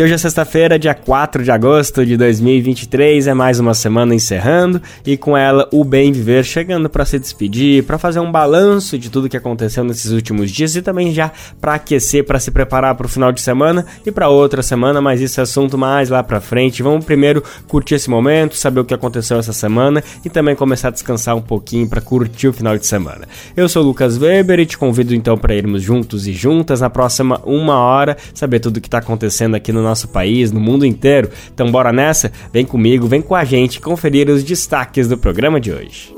E hoje é sexta-feira, dia 4 de agosto de 2023, é mais uma semana encerrando e com ela o Bem Viver chegando para se despedir, para fazer um balanço de tudo que aconteceu nesses últimos dias e também já para aquecer, para se preparar para o final de semana e para outra semana, mas esse é assunto mais lá para frente. Vamos primeiro curtir esse momento, saber o que aconteceu essa semana e também começar a descansar um pouquinho para curtir o final de semana. Eu sou o Lucas Weber e te convido então para irmos juntos e juntas na próxima uma hora, saber tudo o que está acontecendo aqui no no nosso país, no mundo inteiro. Então bora nessa? Vem comigo, vem com a gente conferir os destaques do programa de hoje.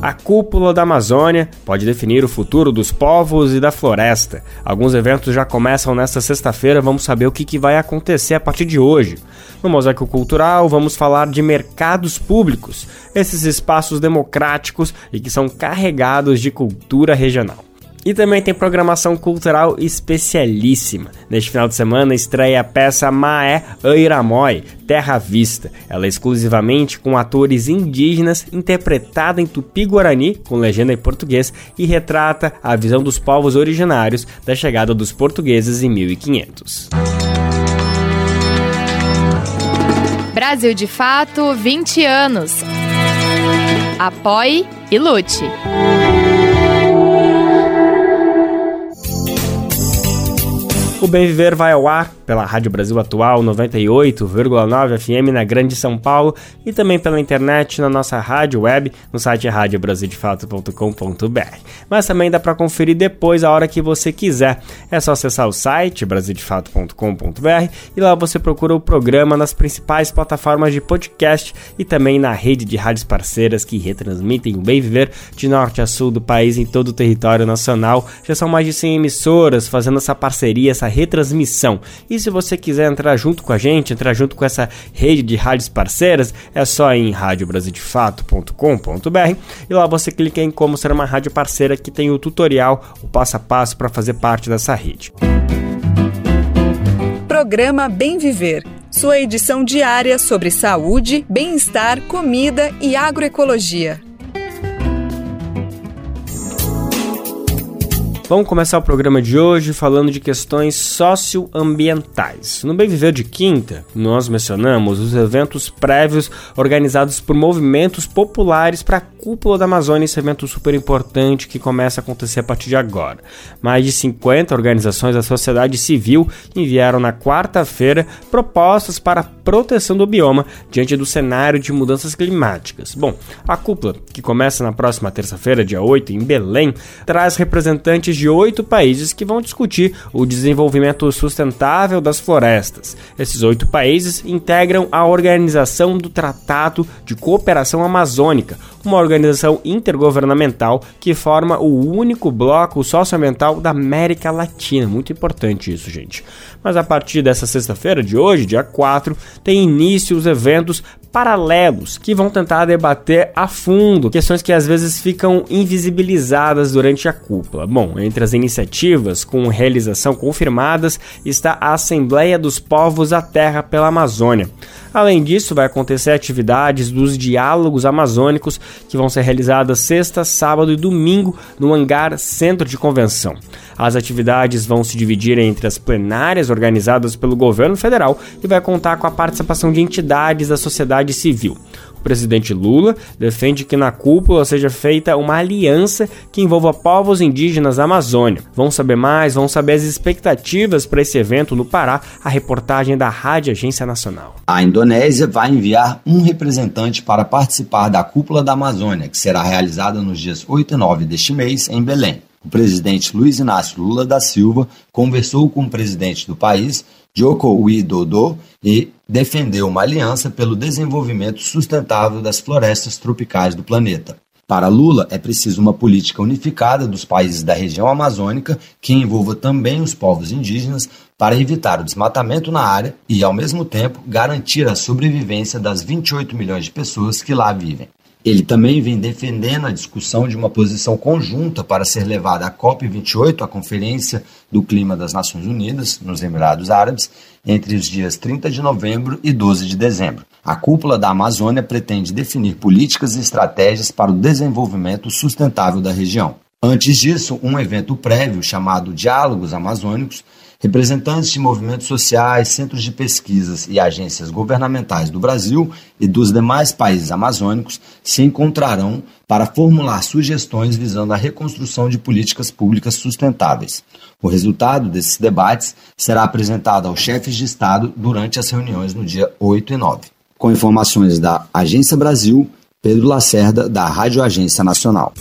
A cúpula da Amazônia pode definir o futuro dos povos e da floresta. Alguns eventos já começam nesta sexta-feira, vamos saber o que, que vai acontecer a partir de hoje. No Mosaico Cultural, vamos falar de mercados públicos, esses espaços democráticos e que são carregados de cultura regional. E também tem programação cultural especialíssima. Neste final de semana estreia a peça Maé Airamoi, Terra Vista. Ela é exclusivamente com atores indígenas, interpretada em tupi-guarani, com legenda em português, e retrata a visão dos povos originários da chegada dos portugueses em 1500. Brasil de Fato, 20 anos. Apoie e lute. O Bem Viver vai ao ar pela Rádio Brasil Atual 98,9 FM na Grande São Paulo e também pela internet na nossa rádio web no site radiobrasildefato.com.br. Mas também dá para conferir depois a hora que você quiser. É só acessar o site brasildefato.com.br e lá você procura o programa nas principais plataformas de podcast e também na rede de rádios parceiras que retransmitem o Bem Viver de norte a sul do país em todo o território nacional. Já são mais de 100 emissoras fazendo essa parceria, essa retransmissão. E se você quiser entrar junto com a gente, entrar junto com essa rede de rádios parceiras, é só em radiobrasildefato.com.br e lá você clica em como ser uma rádio parceira que tem o tutorial, o passo a passo para fazer parte dessa rede. Programa Bem Viver. Sua edição diária sobre saúde, bem-estar, comida e agroecologia. Vamos começar o programa de hoje falando de questões socioambientais. No Bem Viver de Quinta, nós mencionamos os eventos prévios organizados por movimentos populares para Cúpula da Amazônia, esse evento super importante que começa a acontecer a partir de agora. Mais de 50 organizações da sociedade civil enviaram na quarta-feira propostas para a proteção do bioma diante do cenário de mudanças climáticas. Bom, a cúpula, que começa na próxima terça-feira, dia 8, em Belém, traz representantes de oito países que vão discutir o desenvolvimento sustentável das florestas. Esses oito países integram a Organização do Tratado de Cooperação Amazônica, uma organização intergovernamental que forma o único bloco socioambiental da América Latina. Muito importante isso, gente. Mas a partir dessa sexta-feira de hoje, dia 4, tem início os eventos paralelos que vão tentar debater a fundo questões que às vezes ficam invisibilizadas durante a cúpula. Bom, entre as iniciativas com realização confirmadas está a Assembleia dos Povos da Terra pela Amazônia. Além disso, vai acontecer atividades dos diálogos amazônicos que vão ser realizadas sexta, sábado e domingo no hangar Centro de Convenção. As atividades vão se dividir entre as plenárias organizadas pelo governo federal e vai contar com a participação de entidades da sociedade civil. Presidente Lula defende que na cúpula seja feita uma aliança que envolva povos indígenas da Amazônia. Vamos saber mais, vamos saber as expectativas para esse evento no Pará, a reportagem da Rádio Agência Nacional. A Indonésia vai enviar um representante para participar da cúpula da Amazônia, que será realizada nos dias 8 e 9 deste mês em Belém. O presidente Luiz Inácio Lula da Silva conversou com o presidente do país, Joko Widodo, e defendeu uma aliança pelo desenvolvimento sustentável das florestas tropicais do planeta. Para Lula, é preciso uma política unificada dos países da região amazônica que envolva também os povos indígenas para evitar o desmatamento na área e, ao mesmo tempo, garantir a sobrevivência das 28 milhões de pessoas que lá vivem. Ele também vem defendendo a discussão de uma posição conjunta para ser levada à COP28, a Conferência do Clima das Nações Unidas, nos Emirados Árabes, entre os dias 30 de novembro e 12 de dezembro. A cúpula da Amazônia pretende definir políticas e estratégias para o desenvolvimento sustentável da região. Antes disso, um evento prévio chamado Diálogos Amazônicos Representantes de movimentos sociais, centros de pesquisas e agências governamentais do Brasil e dos demais países amazônicos se encontrarão para formular sugestões visando a reconstrução de políticas públicas sustentáveis. O resultado desses debates será apresentado aos chefes de Estado durante as reuniões no dia 8 e 9. Com informações da Agência Brasil, Pedro Lacerda, da Rádio Agência Nacional.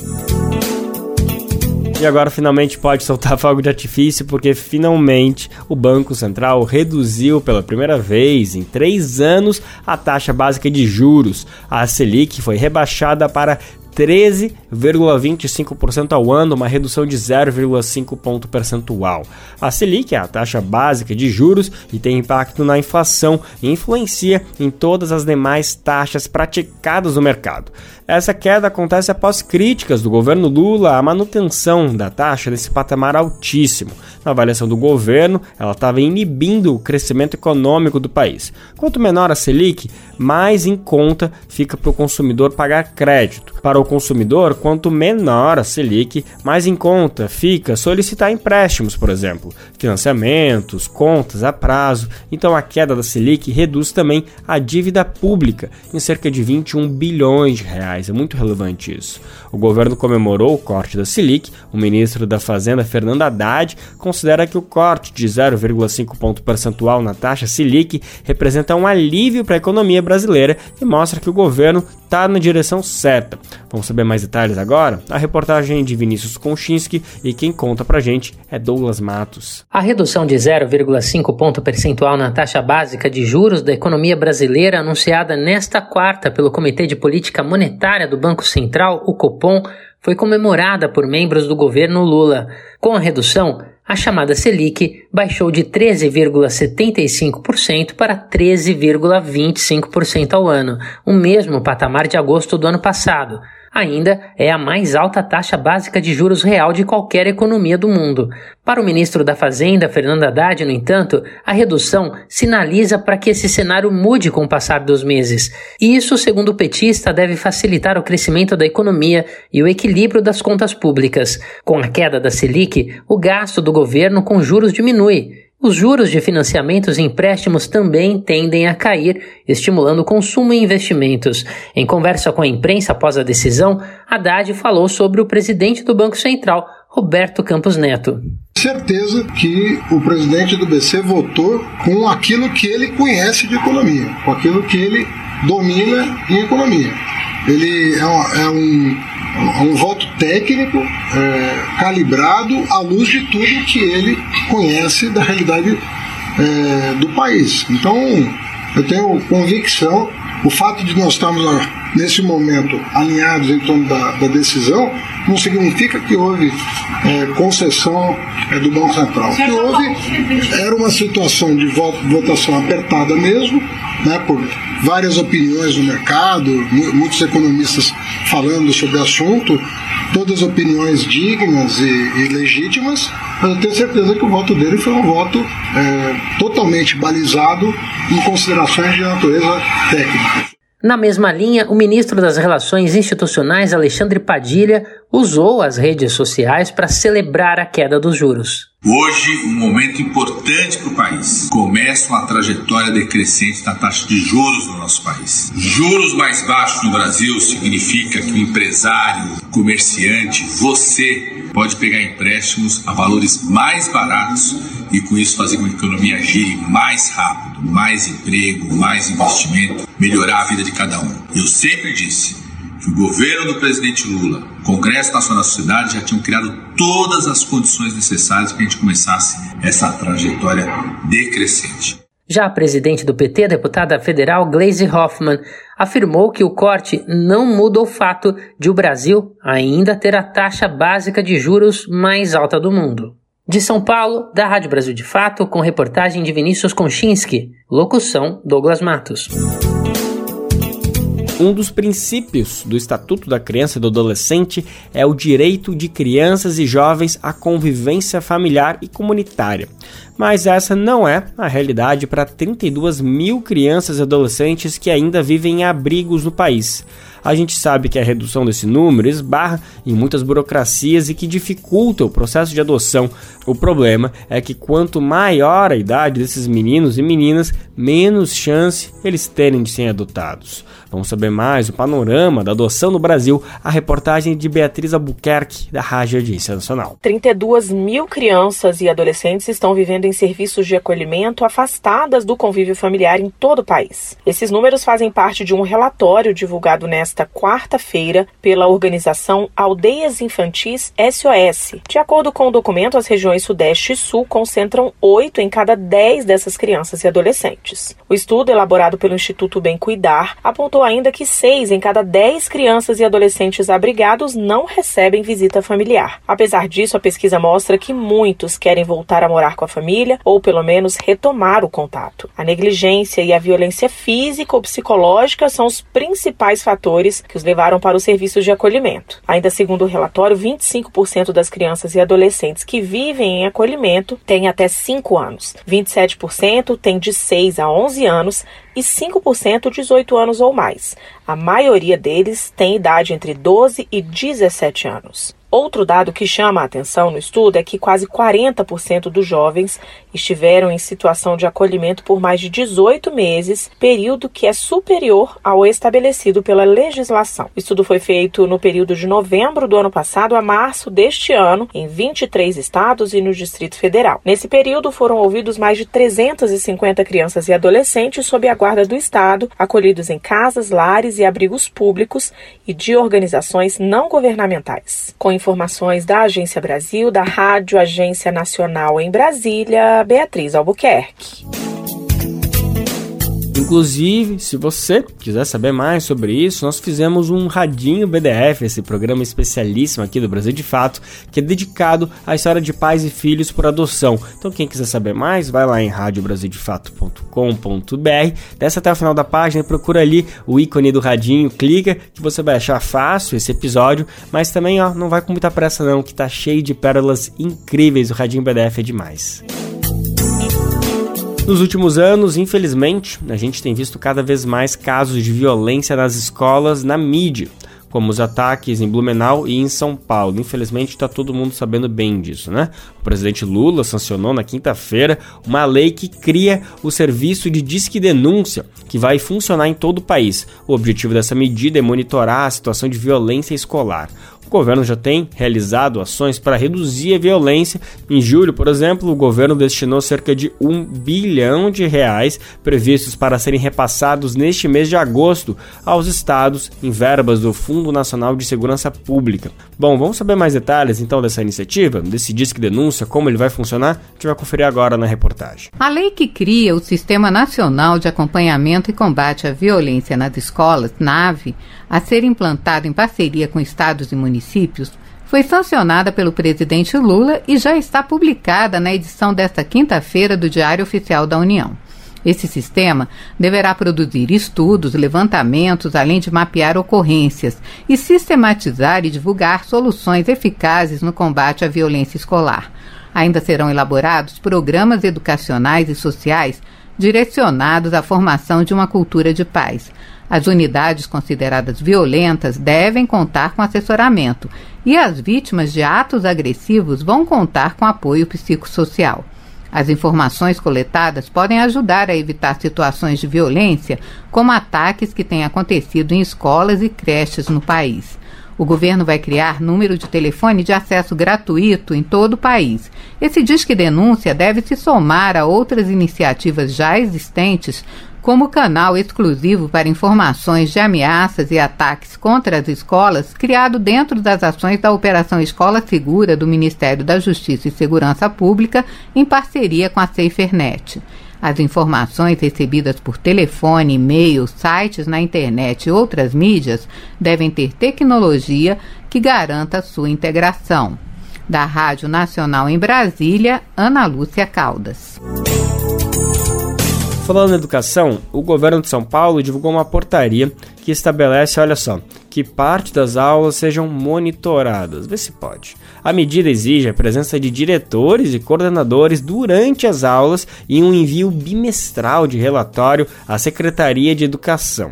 E agora finalmente pode soltar fogo de artifício, porque finalmente o Banco Central reduziu pela primeira vez em três anos a taxa básica de juros. A Selic foi rebaixada para 13,25% ao ano, uma redução de 0,5 ponto percentual. A Selic é a taxa básica de juros e tem impacto na inflação e influencia em todas as demais taxas praticadas no mercado. Essa queda acontece após críticas do governo Lula à manutenção da taxa nesse patamar altíssimo. Na avaliação do governo, ela estava inibindo o crescimento econômico do país. Quanto menor a Selic, mais em conta fica para o consumidor pagar crédito. Para o consumidor, quanto menor a Selic, mais em conta fica solicitar empréstimos, por exemplo, financiamentos, contas a prazo. Então a queda da Selic reduz também a dívida pública em cerca de 21 bilhões de reais reais. É muito relevante isso. O governo comemorou o corte da Selic. O ministro da Fazenda, Fernando Haddad, considera que o corte de 0,5 ponto percentual na taxa Selic representa um alívio para a economia brasileira e mostra que o governo está na direção certa. Vamos saber mais detalhes agora? A reportagem de Vinícius Konchinski e quem conta pra gente é Douglas Matos. A redução de 0,5 ponto percentual na taxa básica de juros da economia brasileira anunciada nesta quarta pelo Comitê de Política Monetária do Banco Central, o Copom, foi comemorada por membros do governo Lula. Com a redução, a chamada Selic baixou de 13,75% para 13,25% ao ano, o mesmo patamar de agosto do ano passado ainda é a mais alta taxa básica de juros real de qualquer economia do mundo. Para o ministro da Fazenda, Fernando Haddad, no entanto, a redução sinaliza para que esse cenário mude com o passar dos meses. E isso, segundo o petista, deve facilitar o crescimento da economia e o equilíbrio das contas públicas. Com a queda da Selic, o gasto do governo com juros diminui os juros de financiamentos e empréstimos também tendem a cair, estimulando consumo e investimentos. Em conversa com a imprensa após a decisão, Haddad falou sobre o presidente do Banco Central, Roberto Campos Neto. Certeza que o presidente do BC votou com aquilo que ele conhece de economia, com aquilo que ele domina em economia. Ele é um, é um voto técnico é, calibrado à luz de tudo que ele conhece da realidade é, do país. Então, eu tenho convicção, o fato de nós estarmos nesse momento alinhados em torno da, da decisão não significa que houve é, concessão é, do Banco Central. O que houve era uma situação de votação apertada mesmo, né, por várias opiniões no mercado, muitos economistas falando sobre o assunto, todas opiniões dignas e, e legítimas, mas eu tenho certeza que o voto dele foi um voto é, totalmente balizado em considerações de natureza técnica. Na mesma linha, o ministro das Relações Institucionais, Alexandre Padilha, usou as redes sociais para celebrar a queda dos juros. Hoje, um momento importante para o país. Começa uma trajetória decrescente da taxa de juros no nosso país. Juros mais baixos no Brasil significa que o empresário, comerciante, você pode pegar empréstimos a valores mais baratos e com isso fazer com que a economia gire mais rápido, mais emprego, mais investimento, melhorar a vida de cada um. Eu sempre disse que o governo do presidente Lula, o Congresso Nacional da Sociedade já tinham criado todas as condições necessárias para a gente começasse essa trajetória decrescente. Já a presidente do PT, a deputada federal Gleisi Hoffmann, afirmou que o corte não muda o fato de o Brasil ainda ter a taxa básica de juros mais alta do mundo. De São Paulo, da Rádio Brasil de Fato, com reportagem de Vinícius Konchinski, locução Douglas Matos. Um dos princípios do Estatuto da Criança e do Adolescente é o direito de crianças e jovens à convivência familiar e comunitária. Mas essa não é a realidade para 32 mil crianças e adolescentes que ainda vivem em abrigos no país. A gente sabe que a redução desse número esbarra em muitas burocracias e que dificulta o processo de adoção. O problema é que quanto maior a idade desses meninos e meninas, menos chance eles terem de serem adotados. Vamos saber mais o panorama da adoção no Brasil, a reportagem de Beatriz Albuquerque, da Rádio Agência Nacional. 32 mil crianças e adolescentes estão vivendo em serviços de acolhimento afastadas do convívio familiar em todo o país. Esses números fazem parte de um relatório divulgado nesta quarta-feira pela organização Aldeias Infantis SOS. De acordo com o documento, as regiões Sudeste e Sul concentram 8 em cada 10 dessas crianças e adolescentes. O estudo, elaborado pelo Instituto Bem Cuidar, apontou ainda que 6 em cada 10 crianças e adolescentes abrigados não recebem visita familiar. Apesar disso, a pesquisa mostra que muitos querem voltar a morar com a família ou, pelo menos, retomar o contato. A negligência e a violência física ou psicológica são os principais fatores que os levaram para os serviços de acolhimento. Ainda segundo o relatório, 25% das crianças e adolescentes que vivem em acolhimento têm até 5 anos, 27% têm de 6 a 11 anos e 5% 18 anos ou mais. A maioria deles tem idade entre 12 e 17 anos. Outro dado que chama a atenção no estudo é que quase 40% dos jovens estiveram em situação de acolhimento por mais de 18 meses, período que é superior ao estabelecido pela legislação. O estudo foi feito no período de novembro do ano passado a março deste ano, em 23 estados e no Distrito Federal. Nesse período foram ouvidos mais de 350 crianças e adolescentes sob a guarda do Estado, acolhidos em casas, lares e abrigos públicos e de organizações não governamentais. Com informações da Agência Brasil, da Rádio Agência Nacional em Brasília, Beatriz Albuquerque. Inclusive, se você quiser saber mais sobre isso, nós fizemos um Radinho BDF, esse programa especialíssimo aqui do Brasil de Fato, que é dedicado à história de pais e filhos por adoção. Então, quem quiser saber mais, vai lá em radiobrasildefato.com.br, desce até o final da página e procura ali o ícone do Radinho, clica que você vai achar fácil esse episódio, mas também, ó, não vai com muita pressa não, que tá cheio de pérolas incríveis, o Radinho BDF é demais. Nos últimos anos, infelizmente, a gente tem visto cada vez mais casos de violência nas escolas, na mídia, como os ataques em Blumenau e em São Paulo. Infelizmente, está todo mundo sabendo bem disso, né? O presidente Lula sancionou na quinta-feira uma lei que cria o serviço de disque denúncia, que vai funcionar em todo o país. O objetivo dessa medida é monitorar a situação de violência escolar. O governo já tem realizado ações para reduzir a violência. Em julho, por exemplo, o governo destinou cerca de um bilhão de reais previstos para serem repassados neste mês de agosto aos estados em verbas do Fundo Nacional de Segurança Pública. Bom, vamos saber mais detalhes então dessa iniciativa, desse disque denúncia, como ele vai funcionar? A gente vai conferir agora na reportagem. A lei que cria o Sistema Nacional de Acompanhamento e Combate à Violência nas Escolas, NAVE, a ser implantado em parceria com estados e municípios, foi sancionada pelo presidente Lula e já está publicada na edição desta quinta-feira do Diário Oficial da União. Esse sistema deverá produzir estudos, levantamentos, além de mapear ocorrências e sistematizar e divulgar soluções eficazes no combate à violência escolar. Ainda serão elaborados programas educacionais e sociais direcionados à formação de uma cultura de paz. As unidades consideradas violentas devem contar com assessoramento e as vítimas de atos agressivos vão contar com apoio psicossocial. As informações coletadas podem ajudar a evitar situações de violência, como ataques que têm acontecido em escolas e creches no país. O governo vai criar número de telefone de acesso gratuito em todo o país. Esse Disque Denúncia deve se somar a outras iniciativas já existentes, como canal exclusivo para informações de ameaças e ataques contra as escolas, criado dentro das ações da Operação Escola Segura do Ministério da Justiça e Segurança Pública, em parceria com a SaferNet. As informações recebidas por telefone, e-mail, sites na internet e outras mídias devem ter tecnologia que garanta sua integração. Da Rádio Nacional em Brasília, Ana Lúcia Caldas. Falando em educação, o governo de São Paulo divulgou uma portaria que estabelece, olha só, que parte das aulas sejam monitoradas. Vê se pode. A medida exige a presença de diretores e coordenadores durante as aulas e um envio bimestral de relatório à Secretaria de Educação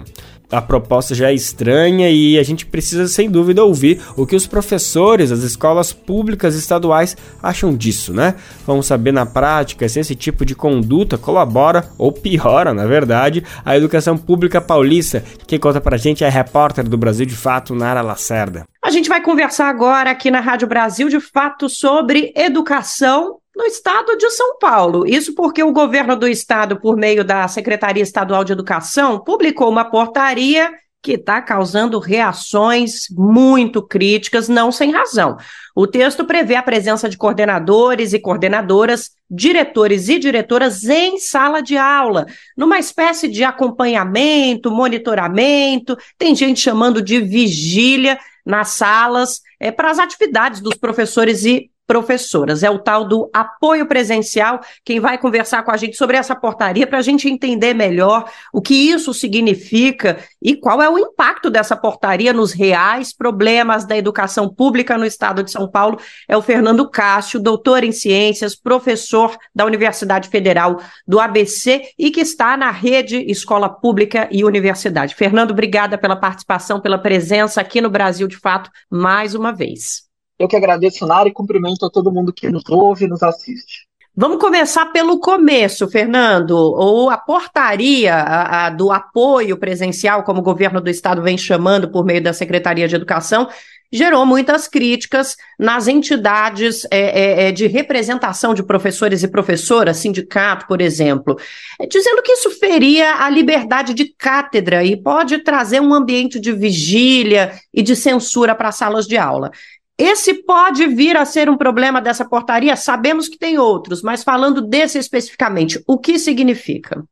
a proposta já é estranha e a gente precisa, sem dúvida, ouvir o que os professores das escolas públicas estaduais acham disso, né? Vamos saber na prática se esse tipo de conduta colabora ou piora, na verdade, a educação pública paulista. Quem conta pra gente é a repórter do Brasil de Fato, Nara Lacerda. A gente vai conversar agora aqui na Rádio Brasil de Fato sobre educação no estado de São Paulo. Isso porque o governo do estado, por meio da Secretaria Estadual de Educação, publicou uma portaria que está causando reações muito críticas, não sem razão. O texto prevê a presença de coordenadores e coordenadoras, diretores e diretoras em sala de aula, numa espécie de acompanhamento, monitoramento, tem gente chamando de vigília nas salas, é, para as atividades dos professores e professoras. É o tal do apoio presencial. Quem vai conversar com a gente sobre essa portaria para a gente entender melhor o que isso significa e qual é o impacto dessa portaria nos reais problemas da educação pública no estado de São Paulo é o Fernando Cássio, doutor em ciências, professor da Universidade Federal do ABC e que está na rede Escola Pública e Universidade. Fernando, obrigada pela participação, pela presença aqui no Brasil de Fato mais uma vez. Eu que agradeço, Nara, e cumprimento a todo mundo que nos ouve e nos assiste. Vamos começar pelo começo, Fernando. Ou a portaria a, a, do apoio presencial, como o governo do estado vem chamando por meio da Secretaria de Educação, gerou muitas críticas nas entidades é, é, é de representação de professores e professoras, sindicato, por exemplo, é, dizendo que isso feria a liberdade de cátedra e pode trazer um ambiente de vigília e de censura para salas de aula. Esse pode vir a ser um problema dessa portaria? Sabemos que tem outros, mas falando desse especificamente, o que significa?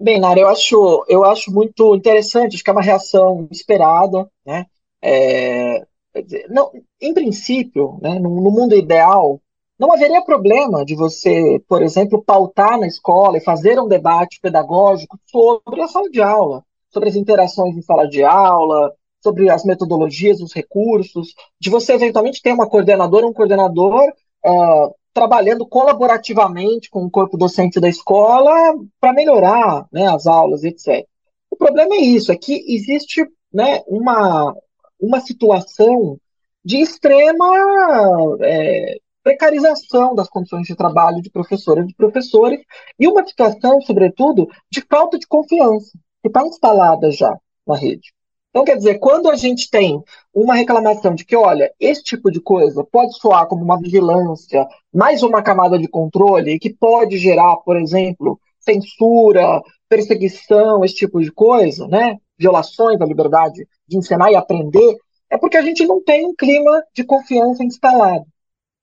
Bem, Nara, eu acho, eu acho muito interessante, acho que é uma reação esperada, né? É, não, em princípio, né, no, no mundo ideal, não haveria problema de você, por exemplo, pautar na escola e fazer um debate pedagógico sobre a sala de aula, sobre as interações em sala de aula, sobre as metodologias, os recursos, de você eventualmente ter uma coordenadora, um coordenador uh, trabalhando colaborativamente com o corpo docente da escola para melhorar né, as aulas, etc. O problema é isso, é que existe né, uma, uma situação de extrema é, precarização das condições de trabalho de professoras e professores e uma situação, sobretudo, de falta de confiança, que está instalada já na rede. Então, quer dizer, quando a gente tem uma reclamação de que, olha, esse tipo de coisa pode soar como uma vigilância, mais uma camada de controle, que pode gerar, por exemplo, censura, perseguição, esse tipo de coisa, né? Violações da liberdade de ensinar e aprender, é porque a gente não tem um clima de confiança instalado.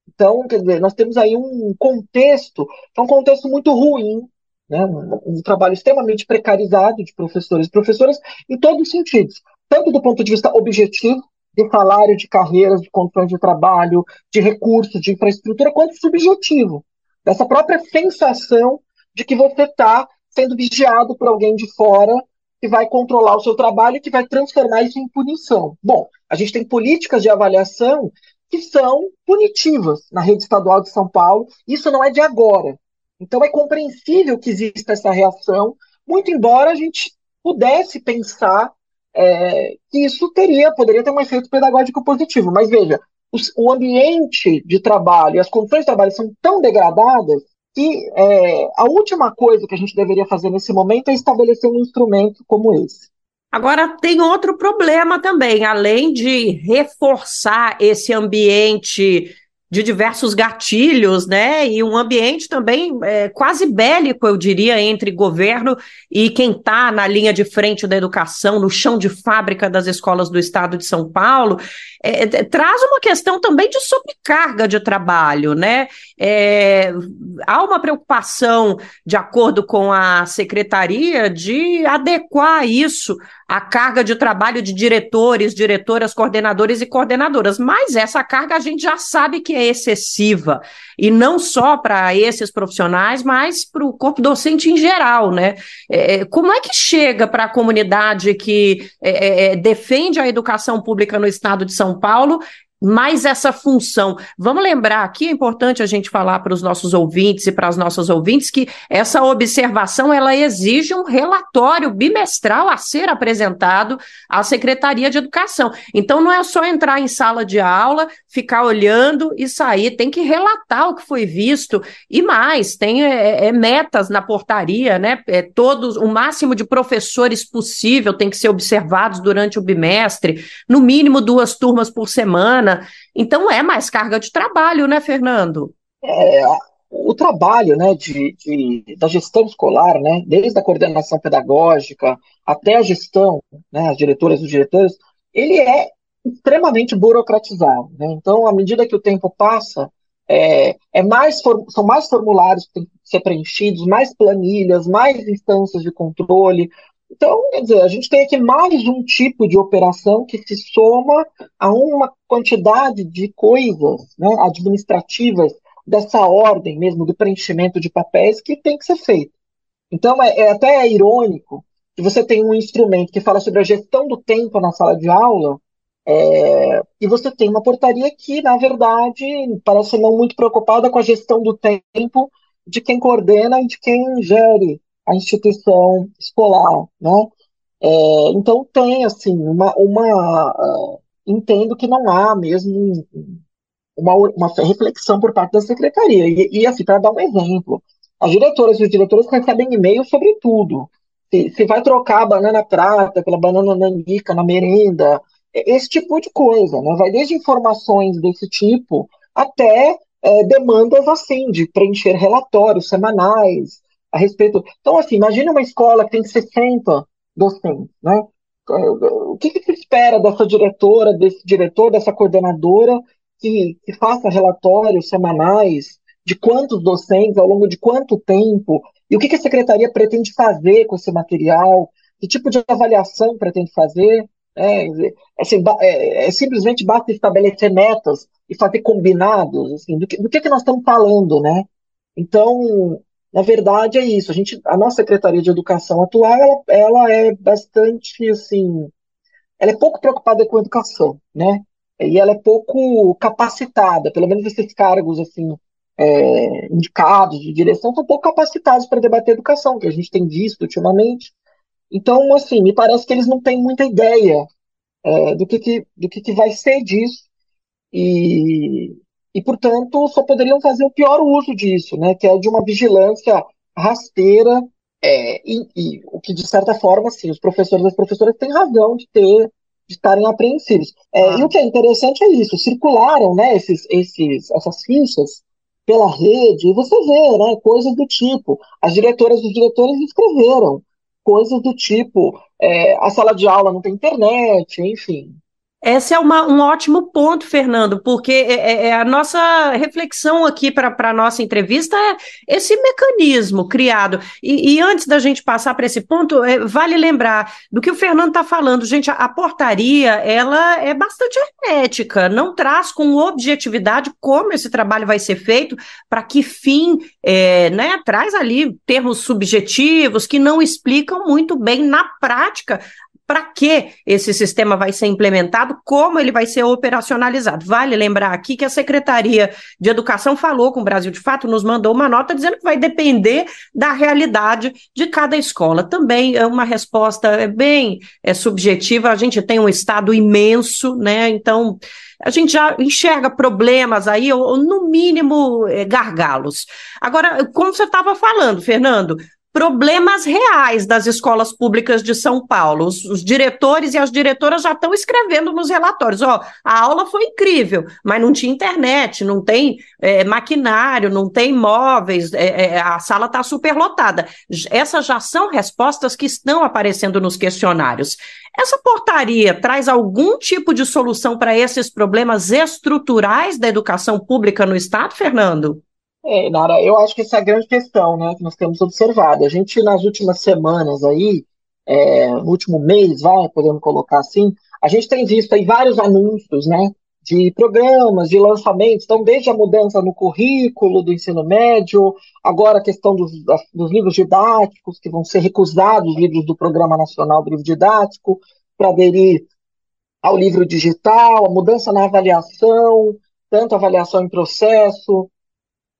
Então, quer dizer, nós temos aí um contexto, é um contexto muito ruim, né? um trabalho extremamente precarizado de professores e professoras em todos os sentidos tanto do ponto de vista objetivo, de salário, de carreiras, de condições de trabalho, de recursos, de infraestrutura, quanto subjetivo, dessa própria sensação de que você está sendo vigiado por alguém de fora que vai controlar o seu trabalho e que vai transformar isso em punição. Bom, a gente tem políticas de avaliação que são punitivas na rede estadual de São Paulo, isso não é de agora. Então é compreensível que exista essa reação, muito embora a gente pudesse pensar é, que isso teria, poderia ter um efeito pedagógico positivo. Mas veja, o, o ambiente de trabalho e as condições de trabalho são tão degradadas que é, a última coisa que a gente deveria fazer nesse momento é estabelecer um instrumento como esse. Agora, tem outro problema também, além de reforçar esse ambiente de diversos gatilhos, né? E um ambiente também é, quase bélico, eu diria, entre governo e quem está na linha de frente da educação, no chão de fábrica das escolas do estado de São Paulo, é, é, traz uma questão também de sobrecarga de trabalho, né? É, há uma preocupação, de acordo com a secretaria, de adequar isso à carga de trabalho de diretores, diretoras, coordenadores e coordenadoras. Mas essa carga a gente já sabe que é excessiva, e não só para esses profissionais, mas para o corpo docente em geral, né? É, como é que chega para a comunidade que é, é, defende a educação pública no estado de São Paulo mais essa função. Vamos lembrar aqui, é importante a gente falar para os nossos ouvintes e para as nossas ouvintes que essa observação ela exige um relatório bimestral a ser apresentado à Secretaria de Educação. Então não é só entrar em sala de aula, ficar olhando e sair, tem que relatar o que foi visto e mais, tem é, é, metas na portaria, né? É, todos, o máximo de professores possível tem que ser observados durante o bimestre, no mínimo duas turmas por semana semana. Então é mais carga de trabalho, né, Fernando? É, o trabalho né, de, de, da gestão escolar, né, desde a coordenação pedagógica até a gestão, né, as diretoras e os diretores, ele é extremamente burocratizado. Né? Então, à medida que o tempo passa, é, é mais são mais formulários que têm que ser preenchidos, mais planilhas, mais instâncias de controle, então, quer dizer, a gente tem aqui mais um tipo de operação que se soma a uma quantidade de coisas né, administrativas dessa ordem mesmo do preenchimento de papéis que tem que ser feito. Então, é, é até irônico que você tem um instrumento que fala sobre a gestão do tempo na sala de aula, é, e você tem uma portaria que, na verdade, parece não muito preocupada com a gestão do tempo de quem coordena e de quem gere a instituição escolar, né? É, então tem assim uma, uma uh, entendo que não há mesmo uma, uma reflexão por parte da secretaria e, e assim para dar um exemplo, as diretoras e os diretores recebem e-mail sobre tudo. Se, se vai trocar a banana prata pela banana nanica na merenda, esse tipo de coisa, né? Vai desde informações desse tipo até é, demandas assim de preencher relatórios semanais, a respeito. Então, assim, imagine uma escola que tem 60 docentes, né? O que, que se espera dessa diretora, desse diretor, dessa coordenadora que, que faça relatórios semanais de quantos docentes ao longo de quanto tempo e o que, que a secretaria pretende fazer com esse material, que tipo de avaliação pretende fazer. É, assim, é, é, simplesmente basta estabelecer metas e fazer combinados, assim, do que, do que, que nós estamos falando, né? Então, na verdade, é isso. A, gente, a nossa Secretaria de Educação atual, ela, ela é bastante, assim, ela é pouco preocupada com a educação, né? E ela é pouco capacitada, pelo menos esses cargos, assim, é, indicados de direção são pouco capacitados para debater educação, que a gente tem visto ultimamente. Então, assim, me parece que eles não têm muita ideia é, do, que, que, do que, que vai ser disso. E, e, portanto, só poderiam fazer o pior uso disso, né, que é de uma vigilância rasteira, é, e, e, o que, de certa forma, sim, os professores e as professoras têm razão de ter de estarem apreensivos. É, ah. E o que é interessante é isso, circularam né, esses, esses, essas fichas pela rede, e você vê né, coisas do tipo, as diretoras e os diretores escreveram coisas do tipo, é, a sala de aula não tem internet, enfim, esse é uma, um ótimo ponto, Fernando, porque é, é, é a nossa reflexão aqui para a nossa entrevista é esse mecanismo criado. E, e antes da gente passar para esse ponto, é, vale lembrar do que o Fernando está falando. Gente, a, a, portaria ela é bastante hermética, não traz com objetividade como esse trabalho vai ser feito, para que fim, é, né? Traz ali termos subjetivos que não explicam muito bem na prática para que esse sistema vai ser implementado, como ele vai ser operacionalizado. Vale lembrar aqui que a Secretaria de Educação falou com o Brasil de Fato, nos mandou uma nota dizendo que vai depender da realidade de cada escola. Também é uma resposta é bem é, subjetiva, a gente tem um estado imenso, né? Então, a gente já enxerga problemas aí, ou, ou no mínimo é, gargalos. Agora, como você estava falando, Fernando, problemas reais das escolas públicas de São Paulo. Os, os, diretores e as diretoras já estão escrevendo nos relatórios: ó, a aula foi incrível, mas não tinha internet, não tem é, maquinário, não tem móveis, é, é, a sala está superlotada. Essas já são respostas que estão aparecendo nos questionários. Essa portaria traz algum tipo de solução para esses problemas estruturais da educação pública no Estado, Fernando? É, Nara, eu acho que essa é a grande questão né, que nós temos observado. A gente, nas últimas semanas aí, é, no último mês, vai, podemos colocar assim, a gente tem visto aí vários anúncios, né, de programas, de lançamentos, então desde a mudança no currículo do ensino médio, agora a questão dos, dos livros didáticos, que vão ser recusados, os livros do Programa Nacional do Livro Didático, para aderir ao livro digital, a mudança na avaliação, tanto avaliação em processo,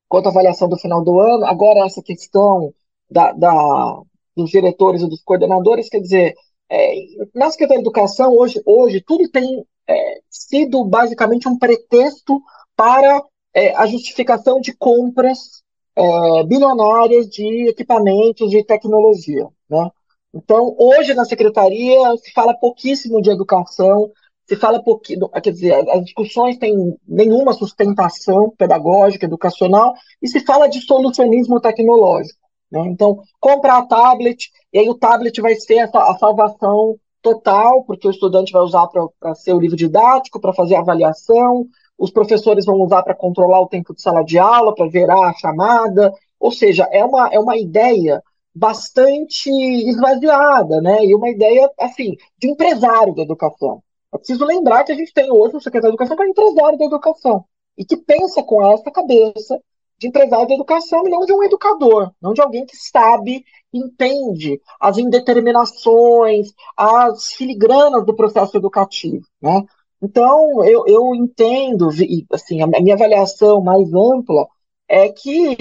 quanto a avaliação do final do ano, agora essa questão da, da dos diretores e dos coordenadores, quer dizer, é, na Secretaria de Educação, hoje, hoje tudo tem é, sido basicamente um pretexto para é, a justificação de compras é, bilionárias de equipamentos de tecnologia. Né? Então, hoje na Secretaria se fala pouquíssimo de educação, se fala pouquinho, quer dizer, as discussões têm nenhuma sustentação pedagógica, educacional, e se fala de solucionismo tecnológico. Né? Então, comprar tablet, e aí o tablet vai ser a, salvação total, porque o estudante vai usar para ser o livro didático, para fazer avaliação, os professores vão usar para controlar o tempo de sala de aula, para gerar a chamada, ou seja, é uma, é uma ideia bastante esvaziada, né? E uma ideia, assim, de empresário da educação. É preciso lembrar que a gente tem hoje um secretário de educação que é empresário da educação e que pensa com essa cabeça de empresário da educação e não de um educador, não de alguém que sabe, entende as indeterminações, as filigranas do processo educativo, né? Então, eu, eu entendo, assim, a minha avaliação mais ampla é que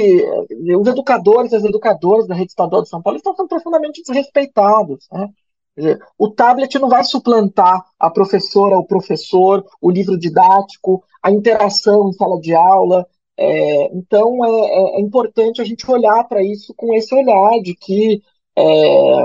os educadores e as educadoras da rede estadual de São Paulo estão sendo profundamente desrespeitados, né? O tablet não vai suplantar a professora, o professor, o livro didático, a interação em sala de aula, é, então é, é, é, importante a gente olhar para isso com esse olhar de que é,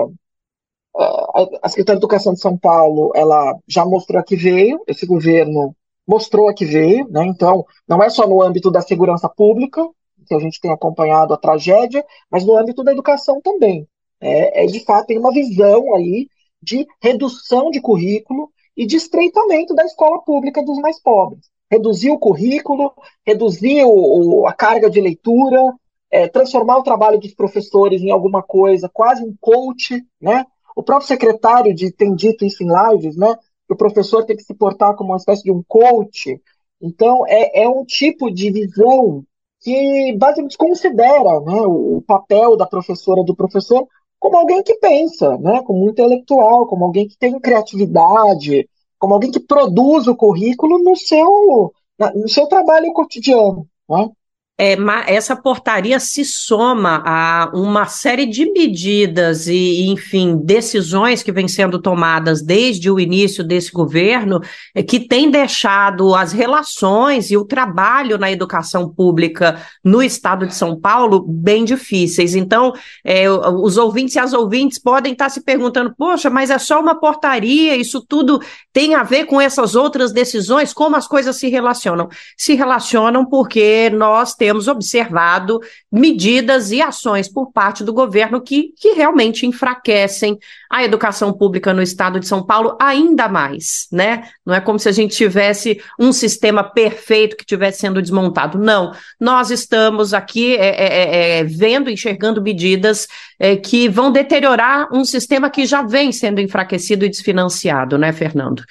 a Secretaria de Educação de São Paulo ela já mostrou que veio, esse governo mostrou que veio, né? então não é só no âmbito da segurança pública que a gente tem acompanhado a tragédia, mas no âmbito da educação também. É, é de fato tem uma visão aí de redução de currículo e de estreitamento da escola pública dos mais pobres reduzir o currículo, reduzir o, a carga de leitura, é, transformar o trabalho dos professores em alguma coisa, quase um coach, né? O próprio secretário de, tem dito isso em lives, né? O professor tem que se portar como uma espécie de um coach. Então, é, é um tipo de visão que basicamente considera né, o papel da professora, do professor, como alguém que pensa, né, como um intelectual, como alguém que tem criatividade, como alguém que produz o currículo no seu, no seu trabalho cotidiano. Né? É, essa portaria se soma a uma série de medidas e, enfim, decisões que vêm sendo tomadas desde o início desse governo, é, que tem deixado as relações e o trabalho na educação pública no estado de São Paulo bem difíceis. Então, é, os ouvintes e as ouvintes podem estar se perguntando: poxa, mas é só uma portaria, isso tudo tem a ver com essas outras decisões? Como as coisas se relacionam? Se relacionam porque nós temos observado medidas e ações por parte do governo que, que realmente enfraquecem a educação pública no estado de São Paulo ainda mais, né? Não é como se a gente tivesse um sistema perfeito que estivesse sendo desmontado. Não, nós estamos aqui é, é, é, é, vendo, enxergando medidas é, que vão deteriorar um sistema que já vem sendo enfraquecido e desfinanciado, né, Fernando?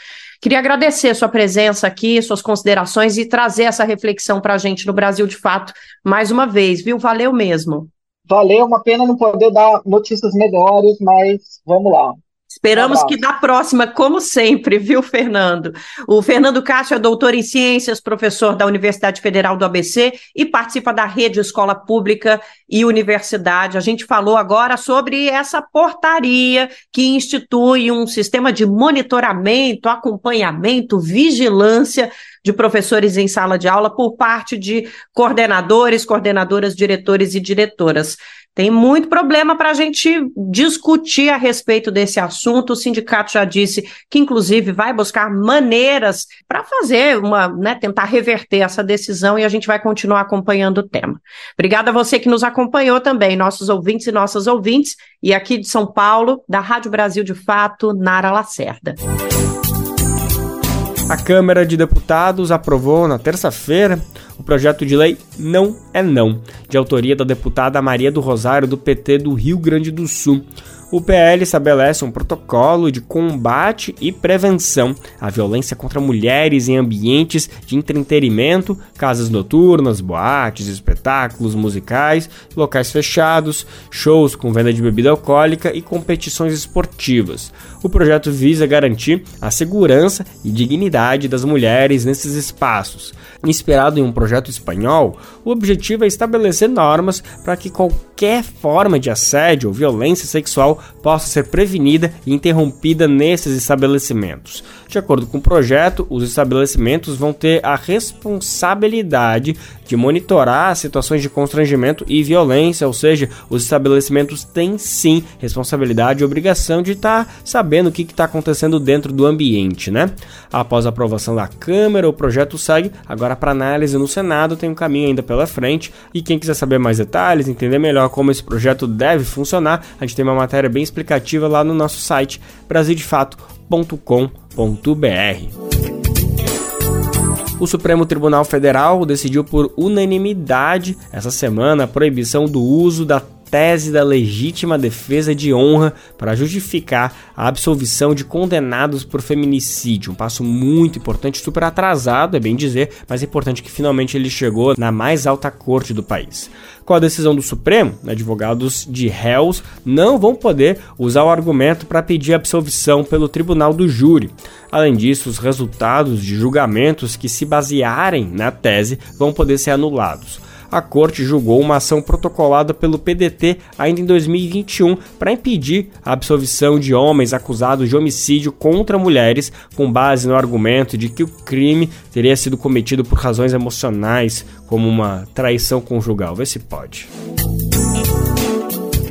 Queria agradecer sua presença aqui, suas considerações e trazer essa reflexão para a gente no Brasil de fato, mais uma vez, viu? Valeu mesmo. Valeu, uma pena não poder dar notícias melhores, mas vamos lá. Esperamos que na próxima, como sempre, viu, Fernando? O Fernando Castro é doutor em ciências, professor da Universidade Federal do ABC e participa da rede Escola Pública e Universidade. A gente falou agora sobre essa portaria que institui um sistema de monitoramento, acompanhamento, vigilância de professores em sala de aula por parte de coordenadores, coordenadoras, diretores e diretoras. Tem muito problema para a gente discutir a respeito desse assunto. O sindicato já disse que, inclusive, vai buscar maneiras para fazer uma, né, tentar reverter essa decisão e a gente vai continuar acompanhando o tema. Obrigada a você que nos acompanhou também, nossos ouvintes e nossas ouvintes, e aqui de São Paulo, da Rádio Brasil de Fato, Nara Lacerda. A Câmara de Deputados aprovou na terça-feira o projeto de lei Não é Não, de autoria da deputada Maria do Rosário do PT do Rio Grande do Sul. O PL estabelece um protocolo de combate e prevenção à violência contra mulheres em ambientes de entretenimento, casas noturnas, boates, espetáculos musicais, locais fechados, shows com venda de bebida alcoólica e competições esportivas. O projeto visa garantir a segurança e dignidade das mulheres nesses espaços. Inspirado em um projeto espanhol, o objetivo é estabelecer normas para que qualquer forma de assédio ou violência sexual possa ser prevenida e interrompida nesses estabelecimentos. De acordo com o projeto, os estabelecimentos vão ter a responsabilidade de monitorar situações de constrangimento e violência, ou seja, os estabelecimentos têm sim responsabilidade e obrigação de estar tá sabendo o que está acontecendo dentro do ambiente, né? Após a aprovação da Câmara, o projeto segue agora para análise no Senado, tem um caminho ainda pela frente. E quem quiser saber mais detalhes, entender melhor como esse projeto deve funcionar, a gente tem uma matéria bem explicativa lá no nosso site brasildefato.com.br o Supremo Tribunal Federal decidiu por unanimidade essa semana a proibição do uso da tese da legítima defesa de honra para justificar a absolvição de condenados por feminicídio. Um passo muito importante, super atrasado, é bem dizer, mas é importante que finalmente ele chegou na mais alta corte do país. Com a decisão do Supremo, advogados de réus não vão poder usar o argumento para pedir absolvição pelo tribunal do júri. Além disso, os resultados de julgamentos que se basearem na tese vão poder ser anulados a corte julgou uma ação protocolada pelo PDT ainda em 2021 para impedir a absolvição de homens acusados de homicídio contra mulheres com base no argumento de que o crime teria sido cometido por razões emocionais, como uma traição conjugal. Vê se pode.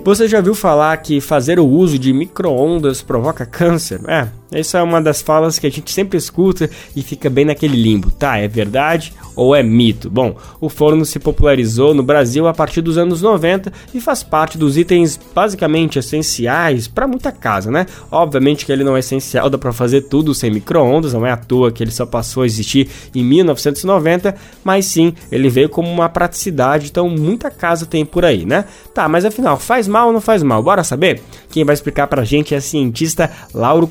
Você já viu falar que fazer o uso de micro-ondas provoca câncer? É, essa é uma das falas que a gente sempre escuta e fica bem naquele limbo, tá? É verdade ou é mito? Bom, o forno se popularizou no Brasil a partir dos anos 90 e faz parte dos itens basicamente essenciais para muita casa, né? Obviamente que ele não é essencial, dá para fazer tudo sem micro-ondas, não é à toa que ele só passou a existir em 1990, mas sim, ele veio como uma praticidade, então muita casa tem por aí, né? Tá, mas afinal, faz mal ou não faz mal? Bora saber? Quem vai explicar pra gente é a cientista Lauro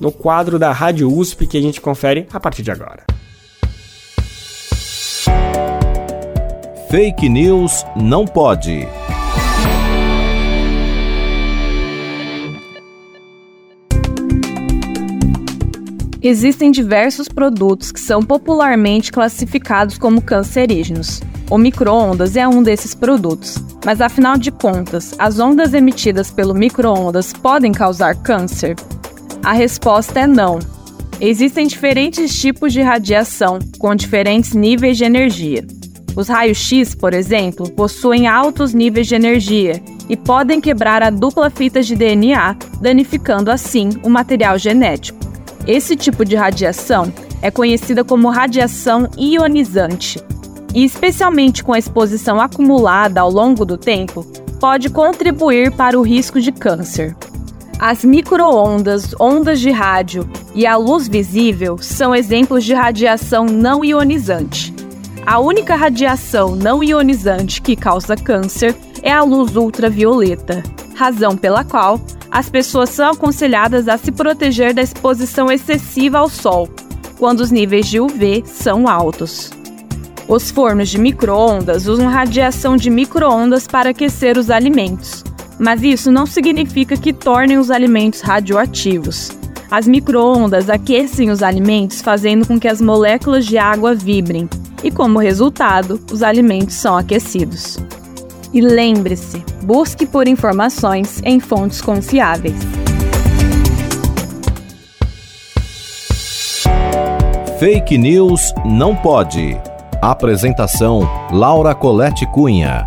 No quadro da Rádio USP que a gente confere a partir de agora. Fake News não pode. Existem diversos produtos que são popularmente classificados como cancerígenos. O micro-ondas é um desses produtos, mas afinal de contas, as ondas emitidas pelo micro-ondas podem causar câncer? A resposta é não. Existem diferentes tipos de radiação com diferentes níveis de energia. Os raios-x, por exemplo, possuem altos níveis de energia e podem quebrar a dupla fita de DNA, danificando assim o material genético. Esse tipo de radiação é conhecida como radiação ionizante e, especialmente com a exposição acumulada ao longo do tempo, pode contribuir para o risco de câncer. As microondas, ondas de rádio e a luz visível são exemplos de radiação não ionizante. A única radiação não ionizante que causa câncer é a luz ultravioleta, razão pela qual as pessoas são aconselhadas a se proteger da exposição excessiva ao sol, quando os níveis de UV são altos. Os fornos de microondas usam radiação de microondas para aquecer os alimentos, mas isso não significa que tornem os alimentos radioativos. As microondas aquecem os alimentos fazendo com que as moléculas de água vibrem, e, como resultado, os alimentos são aquecidos. E lembre-se, busque por informações em fontes confiáveis. Fake News não pode. Apresentação: Laura Colette Cunha.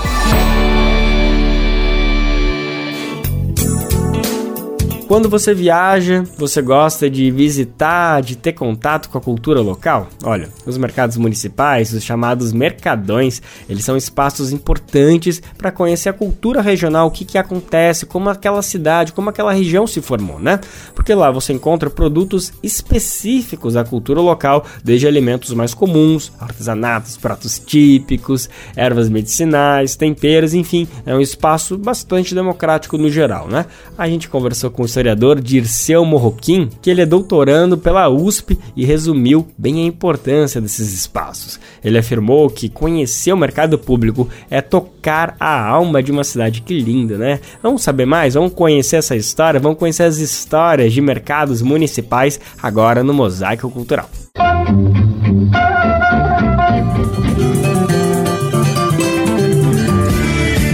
Quando você viaja, você gosta de visitar, de ter contato com a cultura local? Olha, os mercados municipais, os chamados mercadões, eles são espaços importantes para conhecer a cultura regional, o que, que acontece, como aquela cidade, como aquela região se formou, né? Porque lá você encontra produtos específicos da cultura local, desde alimentos mais comuns, artesanatos, pratos típicos, ervas medicinais, temperos, enfim, é um espaço bastante democrático no geral, né? A gente conversou com o historiador Dirceu Morroquim, que ele é doutorando pela USP e resumiu bem a importância desses espaços. Ele afirmou que conhecer o mercado público é tocar a alma de uma cidade. Que linda, né? Vamos saber mais? Vamos conhecer essa história? Vamos conhecer as histórias de mercados municipais agora no Mosaico Cultural.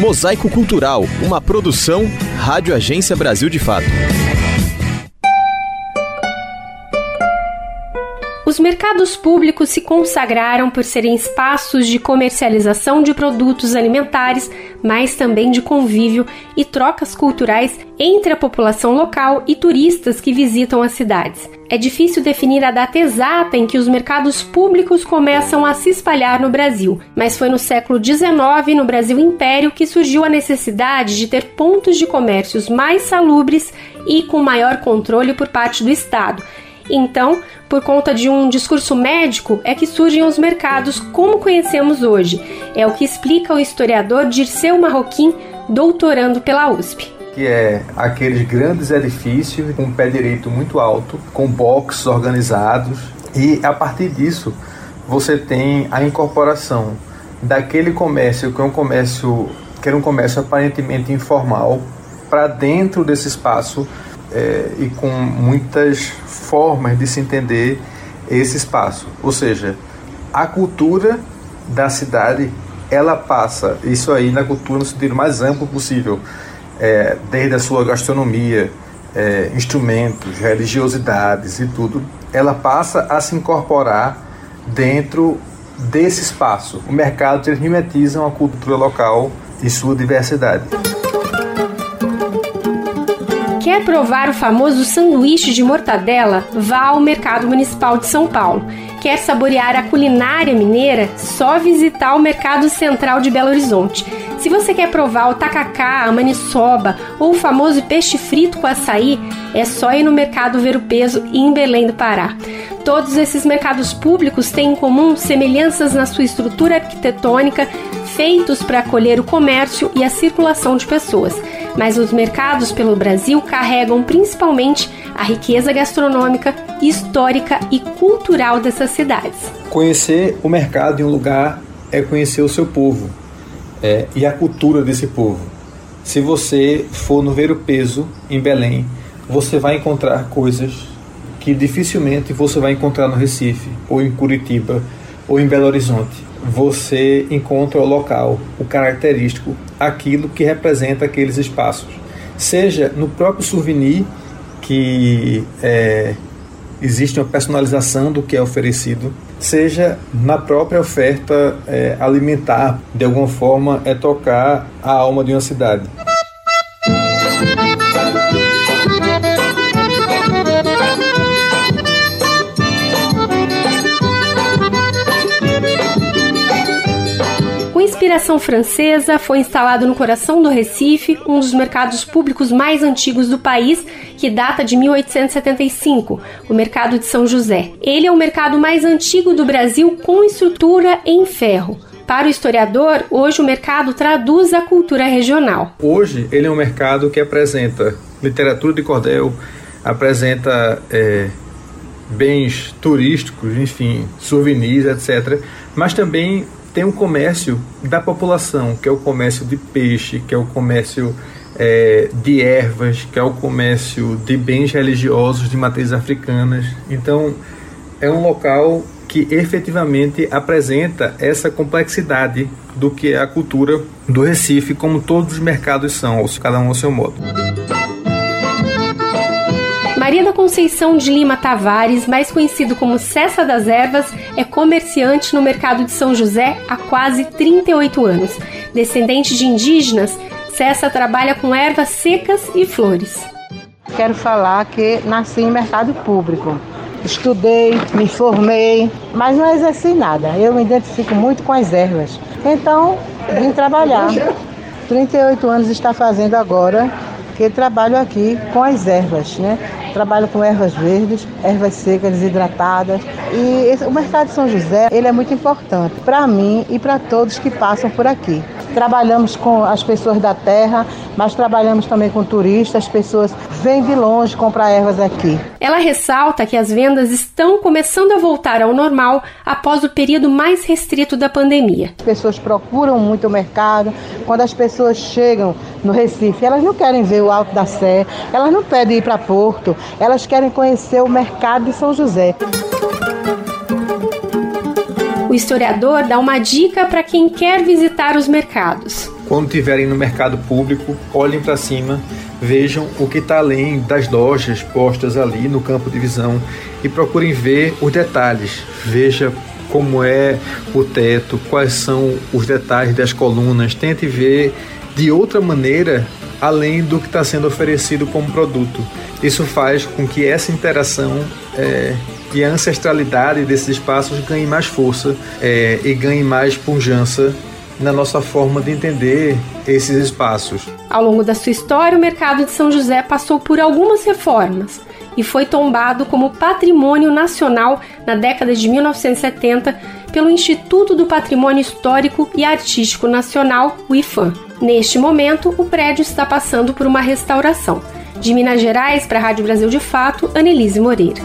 Mosaico Cultural, uma produção Rádio Agência Brasil de Fato. Os mercados públicos se consagraram por serem espaços de comercialização de produtos alimentares, mas também de convívio e trocas culturais entre a população local e turistas que visitam as cidades. É difícil definir a data exata em que os mercados públicos começam a se espalhar no Brasil, mas foi no século XIX, no Brasil Império, que surgiu a necessidade de ter pontos de comércios mais salubres e com maior controle por parte do Estado. Então, por conta de um discurso médico, é que surgem os mercados como conhecemos hoje. É o que explica o historiador Dirceu Marroquim, doutorando pela USP que é aqueles grandes edifícios com pé direito muito alto, com boxes organizados, e a partir disso você tem a incorporação daquele comércio que é um comércio que era um comércio aparentemente informal para dentro desse espaço é, e com muitas formas de se entender esse espaço. Ou seja, a cultura da cidade ela passa isso aí na cultura no sentido mais amplo possível é, desde a sua gastronomia, é, instrumentos, religiosidades e tudo, ela passa a se incorporar dentro desse espaço. O mercado eles mimetizam a cultura local e sua diversidade. Quer provar o famoso sanduíche de mortadela? Vá ao Mercado Municipal de São Paulo. Quer saborear a culinária mineira? Só visitar o Mercado Central de Belo Horizonte. Se você quer provar o tacacá, a maniçoba ou o famoso peixe frito com açaí, é só ir no Mercado Ver o Peso em Belém do Pará. Todos esses mercados públicos têm em comum semelhanças na sua estrutura arquitetônica, feitos para acolher o comércio e a circulação de pessoas. Mas os mercados pelo Brasil carregam principalmente a riqueza gastronômica, histórica e cultural dessas cidades. Conhecer o mercado em um lugar é conhecer o seu povo é, e a cultura desse povo. Se você for no Ver o Peso, em Belém, você vai encontrar coisas que dificilmente você vai encontrar no Recife, ou em Curitiba, ou em Belo Horizonte. Você encontra o local, o característico, aquilo que representa aqueles espaços. Seja no próprio souvenir, que é, existe uma personalização do que é oferecido, seja na própria oferta é, alimentar, de alguma forma, é tocar a alma de uma cidade. Inspiração francesa, foi instalado no coração do Recife, um dos mercados públicos mais antigos do país, que data de 1875, o Mercado de São José. Ele é o mercado mais antigo do Brasil com estrutura em ferro. Para o historiador, hoje o mercado traduz a cultura regional. Hoje ele é um mercado que apresenta literatura de cordel, apresenta é, bens turísticos, enfim, souvenirs, etc. Mas também tem um comércio da população, que é o comércio de peixe, que é o comércio é, de ervas, que é o comércio de bens religiosos de matrizes africanas. Então, é um local que efetivamente apresenta essa complexidade do que é a cultura do Recife, como todos os mercados são, cada um ao seu modo. Maria da Conceição de Lima Tavares, mais conhecido como Cessa das Ervas, é comerciante no mercado de São José há quase 38 anos. Descendente de indígenas, Cessa trabalha com ervas secas e flores. quero falar que nasci em mercado público. Estudei, me formei, mas não exerci nada. Eu me identifico muito com as ervas. Então, vim trabalhar. 38 anos está fazendo agora que trabalho aqui com as ervas, né? Trabalho com ervas verdes, ervas secas, desidratadas. E esse, o mercado de São José, ele é muito importante para mim e para todos que passam por aqui. Trabalhamos com as pessoas da terra, mas trabalhamos também com turistas, pessoas vêm de longe comprar ervas aqui. Ela ressalta que as vendas estão começando a voltar ao normal após o período mais restrito da pandemia. As pessoas procuram muito o mercado. Quando as pessoas chegam no Recife, elas não querem ver o Alto da Sé, elas não pedem ir para Porto, elas querem conhecer o mercado de São José. O historiador dá uma dica para quem quer visitar os mercados. Quando estiverem no mercado público, olhem para cima, vejam o que está além das lojas postas ali no campo de visão e procurem ver os detalhes. Veja como é o teto, quais são os detalhes das colunas. Tente ver de outra maneira além do que está sendo oferecido como produto. Isso faz com que essa interação é, e a ancestralidade desses espaços ganhe mais força é, e ganhe mais pujança na nossa forma de entender esses espaços. Ao longo da sua história, o mercado de São José passou por algumas reformas e foi tombado como patrimônio nacional na década de 1970 pelo Instituto do Patrimônio Histórico e Artístico Nacional, o IFAM. Neste momento, o prédio está passando por uma restauração. De Minas Gerais para a Rádio Brasil de Fato, Anelise Moreira.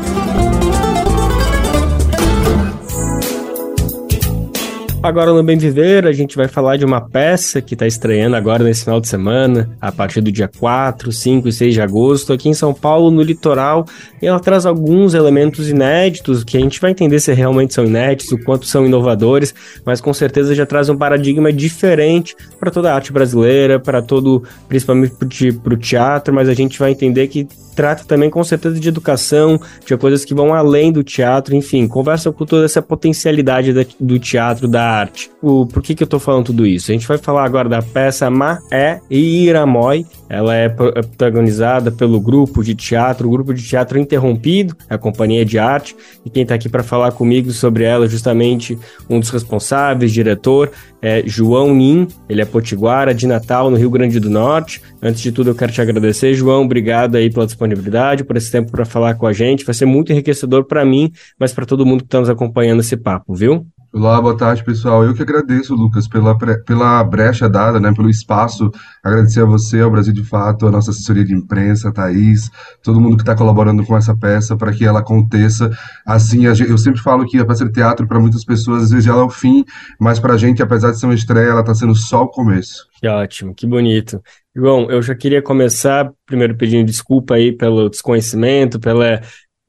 Agora no Bem Viver, a gente vai falar de uma peça que está estreando agora nesse final de semana, a partir do dia 4, 5 e 6 de agosto, aqui em São Paulo, no litoral. E ela traz alguns elementos inéditos, que a gente vai entender se realmente são inéditos, o quanto são inovadores, mas com certeza já traz um paradigma diferente para toda a arte brasileira, para todo, principalmente para o teatro, mas a gente vai entender que trata também com certeza de educação, de coisas que vão além do teatro, enfim, conversa com toda essa potencialidade da, do teatro, da arte. O, por que, que eu tô falando tudo isso? A gente vai falar agora da peça Maé Iramói, ela é, é protagonizada pelo grupo de teatro, o grupo de teatro Interrompido, a companhia de arte, e quem está aqui para falar comigo sobre ela, justamente um dos responsáveis, diretor, é João Nin, ele é potiguara de Natal, no Rio Grande do Norte. Antes de tudo, eu quero te agradecer, João, obrigado aí pela disponibilidade, por esse tempo para falar com a gente. Vai ser muito enriquecedor para mim, mas para todo mundo que está nos acompanhando esse papo, viu? Olá, boa tarde, pessoal. Eu que agradeço, Lucas, pela, pela brecha dada, né, pelo espaço. Agradecer a você, ao Brasil de Fato, a nossa assessoria de imprensa, a Thaís, todo mundo que está colaborando com essa peça para que ela aconteça. Assim, eu sempre falo que a peça de teatro, para muitas pessoas, às vezes ela é o fim, mas para a gente, apesar de ser uma estreia, ela está sendo só o começo. Que ótimo, que bonito. João, eu já queria começar primeiro pedindo desculpa aí pelo desconhecimento, pela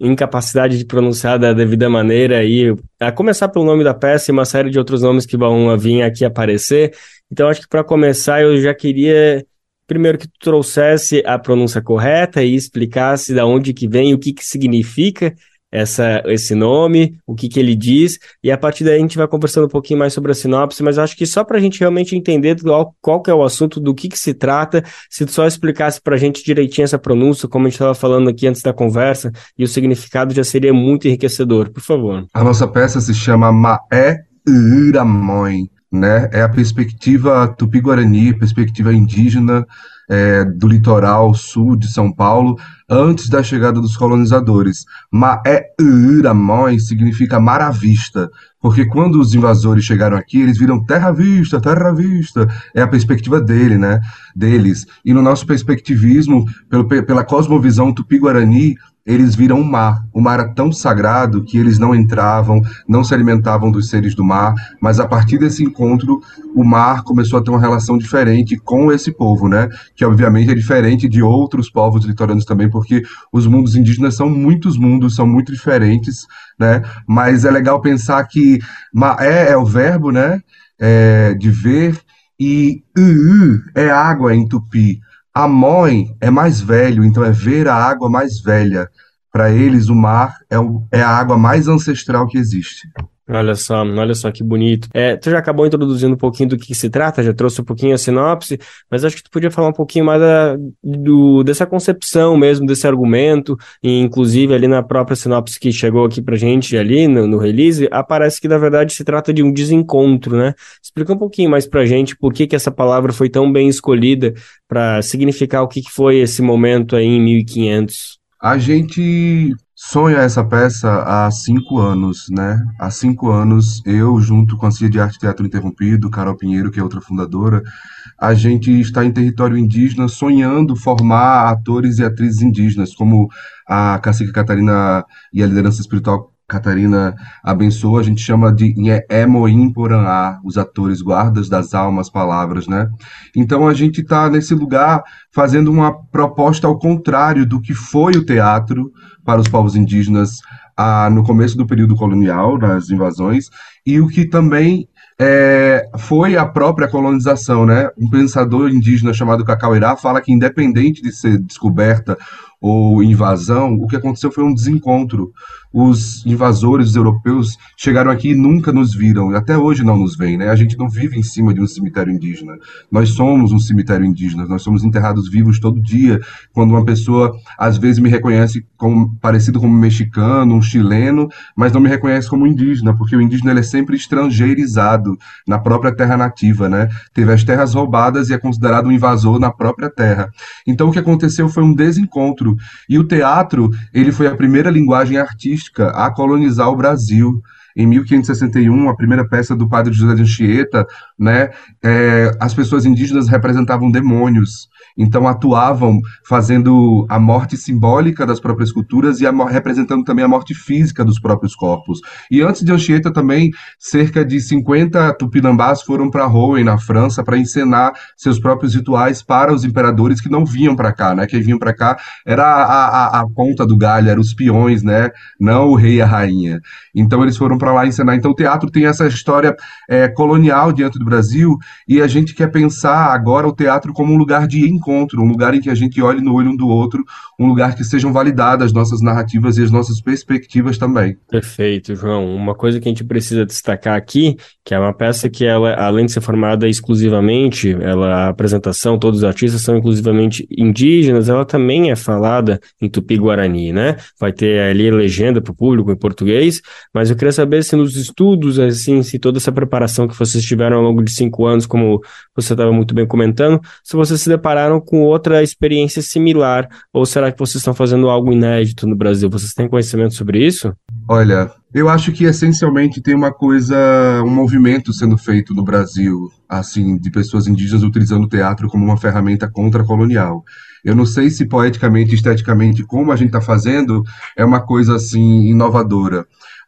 incapacidade de pronunciar da devida maneira aí, a começar pelo nome da peça e uma série de outros nomes que vão vir aqui aparecer. Então, acho que para começar, eu já queria primeiro que tu trouxesse a pronúncia correta e explicasse da onde que vem, o que que significa essa, esse nome, o que, que ele diz, e a partir daí a gente vai conversando um pouquinho mais sobre a sinopse, mas acho que só para a gente realmente entender qual, qual que é o assunto, do que, que se trata, se tu só explicasse para a gente direitinho essa pronúncia, como a gente estava falando aqui antes da conversa, e o significado já seria muito enriquecedor, por favor. A nossa peça se chama Maé Iramoy, né? É a perspectiva tupi-guarani, perspectiva indígena é, do litoral sul de São Paulo, antes da chegada dos colonizadores. Maé-Iramoy significa mar à vista, porque quando os invasores chegaram aqui, eles viram terra à vista, terra à vista. É a perspectiva dele, né? Deles. E no nosso perspectivismo, pelo, pela cosmovisão tupi-guarani, eles viram o mar. O mar era tão sagrado que eles não entravam, não se alimentavam dos seres do mar, mas a partir desse encontro, o mar começou a ter uma relação diferente com esse povo, né? Que obviamente é diferente de outros povos litorâneos também, porque os mundos indígenas são muitos mundos, são muito diferentes, né? Mas é legal pensar que é, é o verbo, né? É, de ver, e é água em tupi. Amoi é mais velho, então é ver a água mais velha. Para eles, o mar é, o, é a água mais ancestral que existe. Olha só, olha só que bonito. É, tu já acabou introduzindo um pouquinho do que se trata, já trouxe um pouquinho a sinopse, mas acho que tu podia falar um pouquinho mais da, do, dessa concepção mesmo, desse argumento, e inclusive ali na própria sinopse que chegou aqui pra gente ali no, no release, aparece que na verdade se trata de um desencontro, né? Explica um pouquinho mais pra gente por que que essa palavra foi tão bem escolhida para significar o que, que foi esse momento aí em 1500. A gente sonha essa peça há cinco anos, né? Há cinco anos, eu, junto com a Cia de Arte Teatro Interrompido, Carol Pinheiro, que é outra fundadora, a gente está em território indígena sonhando formar atores e atrizes indígenas, como a Cacique Catarina e a liderança espiritual Catarina abençoa, a gente chama de Emoim Porã, os atores guardas das almas, palavras, né? Então a gente está nesse lugar fazendo uma proposta ao contrário do que foi o teatro para os povos indígenas ah, no começo do período colonial, nas invasões, e o que também é, foi a própria colonização, né? Um pensador indígena chamado Cacauirá fala que independente de ser descoberta ou invasão, o que aconteceu foi um desencontro os invasores, os europeus, chegaram aqui e nunca nos viram, até hoje não nos veem, né? A gente não vive em cima de um cemitério indígena. Nós somos um cemitério indígena, nós somos enterrados vivos todo dia. Quando uma pessoa, às vezes, me reconhece como parecido como um mexicano, um chileno, mas não me reconhece como indígena, porque o indígena ele é sempre estrangeirizado na própria terra nativa, né? Teve as terras roubadas e é considerado um invasor na própria terra. Então, o que aconteceu foi um desencontro. E o teatro, ele foi a primeira linguagem artística a colonizar o Brasil. Em 1561, a primeira peça do padre José de Anchieta, né, é, as pessoas indígenas representavam demônios. Então atuavam fazendo a morte simbólica das próprias culturas e a, representando também a morte física dos próprios corpos. E antes de Anchieta também, cerca de 50 tupinambás foram para Rouen, na França, para encenar seus próprios rituais para os imperadores que não vinham para cá, né? Quem vinham para cá era a, a, a, ponta do galho, eram os peões, né? Não o rei e a rainha. Então eles foram para lá encenar. Então o teatro tem essa história é, colonial diante do Brasil e a gente quer pensar agora o teatro como um lugar de encontro, um lugar em que a gente olhe no olho um do outro, um lugar que sejam validadas as nossas narrativas e as nossas perspectivas também. Perfeito, João. Uma coisa que a gente precisa destacar aqui, que é uma peça que ela, além de ser formada exclusivamente, ela, a apresentação, todos os artistas são inclusivamente indígenas, ela também é falada em tupi-guarani, né? Vai ter ali legenda para o público em português, mas eu queria saber se nos estudos, assim, se toda essa preparação que vocês tiveram ao longo de cinco anos, como você estava muito bem comentando, se vocês se depararam com outra experiência similar? Ou será que vocês estão fazendo algo inédito no Brasil? Vocês têm conhecimento sobre isso? Olha, eu acho que essencialmente tem uma coisa, um movimento sendo feito no Brasil, assim, de pessoas indígenas utilizando o teatro como uma ferramenta contra-colonial. Eu não sei se poeticamente, esteticamente, como a gente está fazendo, é uma coisa assim inovadora.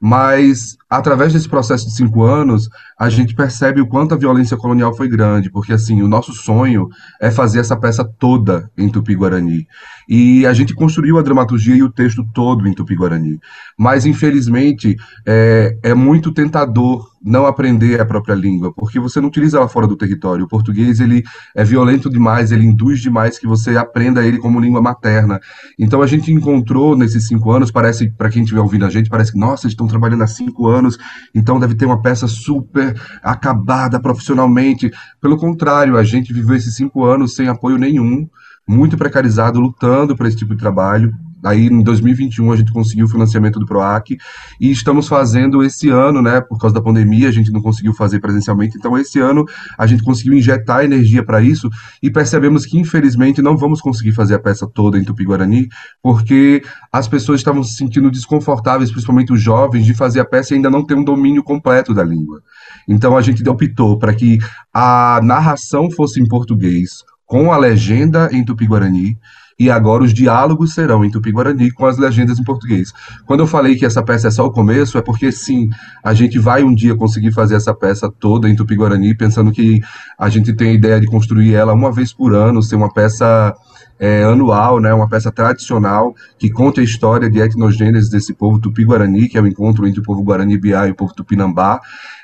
Mas através desse processo de cinco anos, a gente percebe o quanto a violência colonial foi grande, porque assim, o nosso sonho é fazer essa peça toda em Tupi-Guarani. E a gente construiu a dramaturgia e o texto todo em Tupi-Guarani. Mas, infelizmente, é, é muito tentador não aprender a própria língua, porque você não utiliza ela fora do território. O português, ele é violento demais, ele induz demais que você aprenda ele como língua materna. Então, a gente encontrou nesses cinco anos, parece, para quem estiver ouvindo a gente, parece que, nossa, estão trabalhando há cinco anos, então deve ter uma peça super acabada profissionalmente. Pelo contrário, a gente viveu esses cinco anos sem apoio nenhum, muito precarizado, lutando para esse tipo de trabalho. Aí em 2021 a gente conseguiu o financiamento do PROAC e estamos fazendo esse ano, né, por causa da pandemia, a gente não conseguiu fazer presencialmente, então esse ano a gente conseguiu injetar energia para isso e percebemos que infelizmente não vamos conseguir fazer a peça toda em Tupi-Guarani, porque as pessoas estavam se sentindo desconfortáveis, principalmente os jovens, de fazer a peça e ainda não ter um domínio completo da língua. Então a gente optou para que a narração fosse em português, com a legenda em Tupi-Guarani, e agora os diálogos serão em Tupi-Guarani com as legendas em português. Quando eu falei que essa peça é só o começo, é porque sim, a gente vai um dia conseguir fazer essa peça toda em Tupi-Guarani, pensando que a gente tem a ideia de construir ela uma vez por ano, ser uma peça é, anual, né, uma peça tradicional que conta a história de etnogênese desse povo tupi-guarani, que é o encontro entre o povo guarani-biá e o povo tupinambá.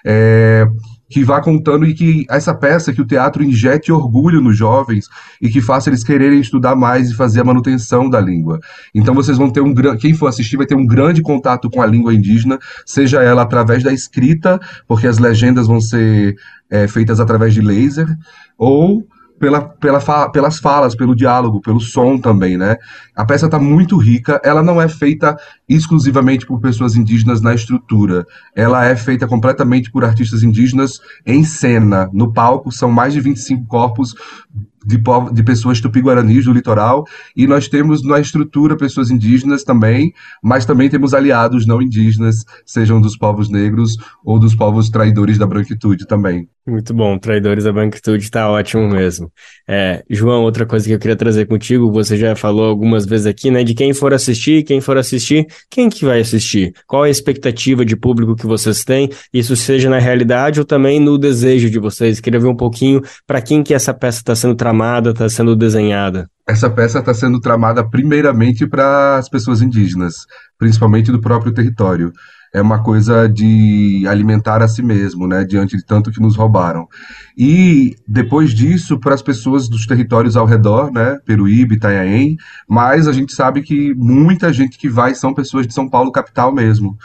É, que vá contando e que essa peça, que o teatro injete orgulho nos jovens e que faça eles quererem estudar mais e fazer a manutenção da língua. Então vocês vão ter um grande, quem for assistir vai ter um grande contato com a língua indígena, seja ela através da escrita, porque as legendas vão ser é, feitas através de laser, ou pela, pela fala, pelas falas, pelo diálogo, pelo som também, né? A peça está muito rica, ela não é feita exclusivamente por pessoas indígenas na estrutura, ela é feita completamente por artistas indígenas em cena. No palco são mais de 25 corpos de, de pessoas tupi-guaranis do litoral, e nós temos na estrutura pessoas indígenas também, mas também temos aliados não indígenas, sejam dos povos negros ou dos povos traidores da branquitude também. Muito bom, traidores da branquitude está ótimo mesmo. É, João, outra coisa que eu queria trazer contigo, você já falou algumas vezes aqui, né, de quem for assistir, quem for assistir, quem que vai assistir? Qual a expectativa de público que vocês têm? Isso seja na realidade ou também no desejo de vocês? Queria ver um pouquinho para quem que essa peça está sendo tramada, está sendo desenhada. Essa peça está sendo tramada primeiramente para as pessoas indígenas, principalmente do próprio território é uma coisa de alimentar a si mesmo, né, diante de tanto que nos roubaram. E depois disso, para as pessoas dos territórios ao redor, né, Peruíbe, Itanhaém, mas a gente sabe que muita gente que vai são pessoas de São Paulo capital mesmo.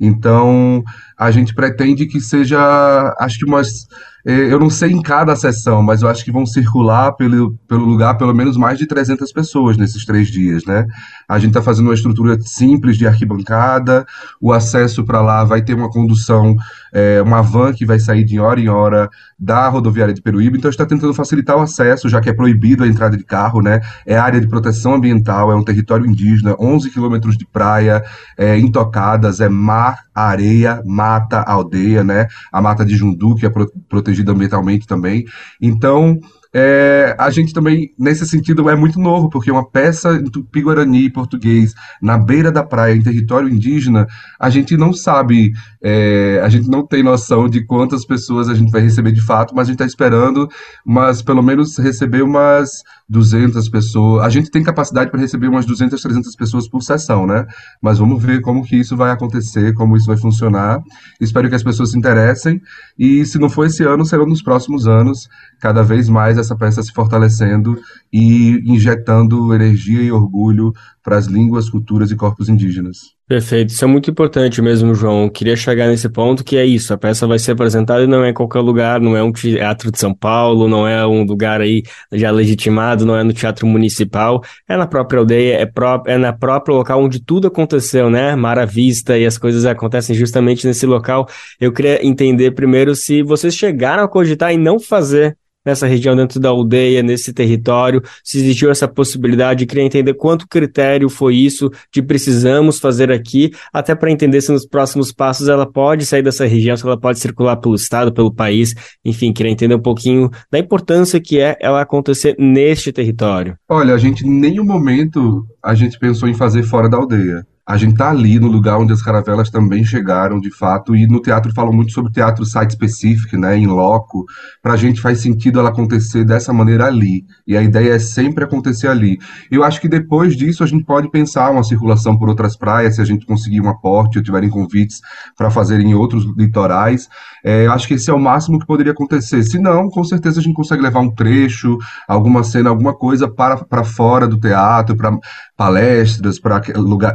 Então, a gente pretende que seja, acho que umas eu não sei em cada sessão, mas eu acho que vão circular pelo, pelo lugar pelo menos mais de 300 pessoas nesses três dias, né? A gente está fazendo uma estrutura simples de arquibancada, o acesso para lá vai ter uma condução, é, uma van que vai sair de hora em hora da rodoviária de Peruíbe, então está tentando facilitar o acesso, já que é proibido a entrada de carro, né? É área de proteção ambiental, é um território indígena, 11 quilômetros de praia, é, intocadas, é mar, areia, mata, aldeia, né? A mata de Jundu, que é protegida protegida ambientalmente também. Então, é, a gente também, nesse sentido, é muito novo, porque uma peça em tupi-guarani português, na beira da praia, em território indígena, a gente não sabe, é, a gente não tem noção de quantas pessoas a gente vai receber de fato, mas a gente está esperando, mas pelo menos receber umas 200 pessoas. A gente tem capacidade para receber umas 200, 300 pessoas por sessão, né? Mas vamos ver como que isso vai acontecer, como isso vai funcionar. Espero que as pessoas se interessem e se não for esse ano, serão nos próximos anos, cada vez mais essa peça se fortalecendo e injetando energia e orgulho para as línguas, culturas e corpos indígenas. Perfeito, isso é muito importante mesmo, João. Queria chegar nesse ponto que é isso, a peça vai ser apresentada e não é em qualquer lugar, não é um teatro de São Paulo, não é um lugar aí já legitimado, não é no teatro municipal, é na própria aldeia, é, pró é na própria local onde tudo aconteceu, né? Mar à vista e as coisas acontecem justamente nesse local. Eu queria entender primeiro se vocês chegaram a cogitar em não fazer nessa região, dentro da aldeia, nesse território, se existiu essa possibilidade, queria entender quanto critério foi isso de precisamos fazer aqui, até para entender se nos próximos passos ela pode sair dessa região, se ela pode circular pelo estado, pelo país, enfim, queria entender um pouquinho da importância que é ela acontecer neste território. Olha, a gente em nenhum momento a gente pensou em fazer fora da aldeia a gente tá ali no lugar onde as caravelas também chegaram, de fato, e no teatro falam muito sobre teatro site específico, né, em loco. Pra gente faz sentido ela acontecer dessa maneira ali, e a ideia é sempre acontecer ali. Eu acho que depois disso a gente pode pensar uma circulação por outras praias, se a gente conseguir um aporte ou tiverem convites para fazer em outros litorais. É, acho que esse é o máximo que poderia acontecer. Se não, com certeza a gente consegue levar um trecho, alguma cena, alguma coisa para, para fora do teatro, para palestras, para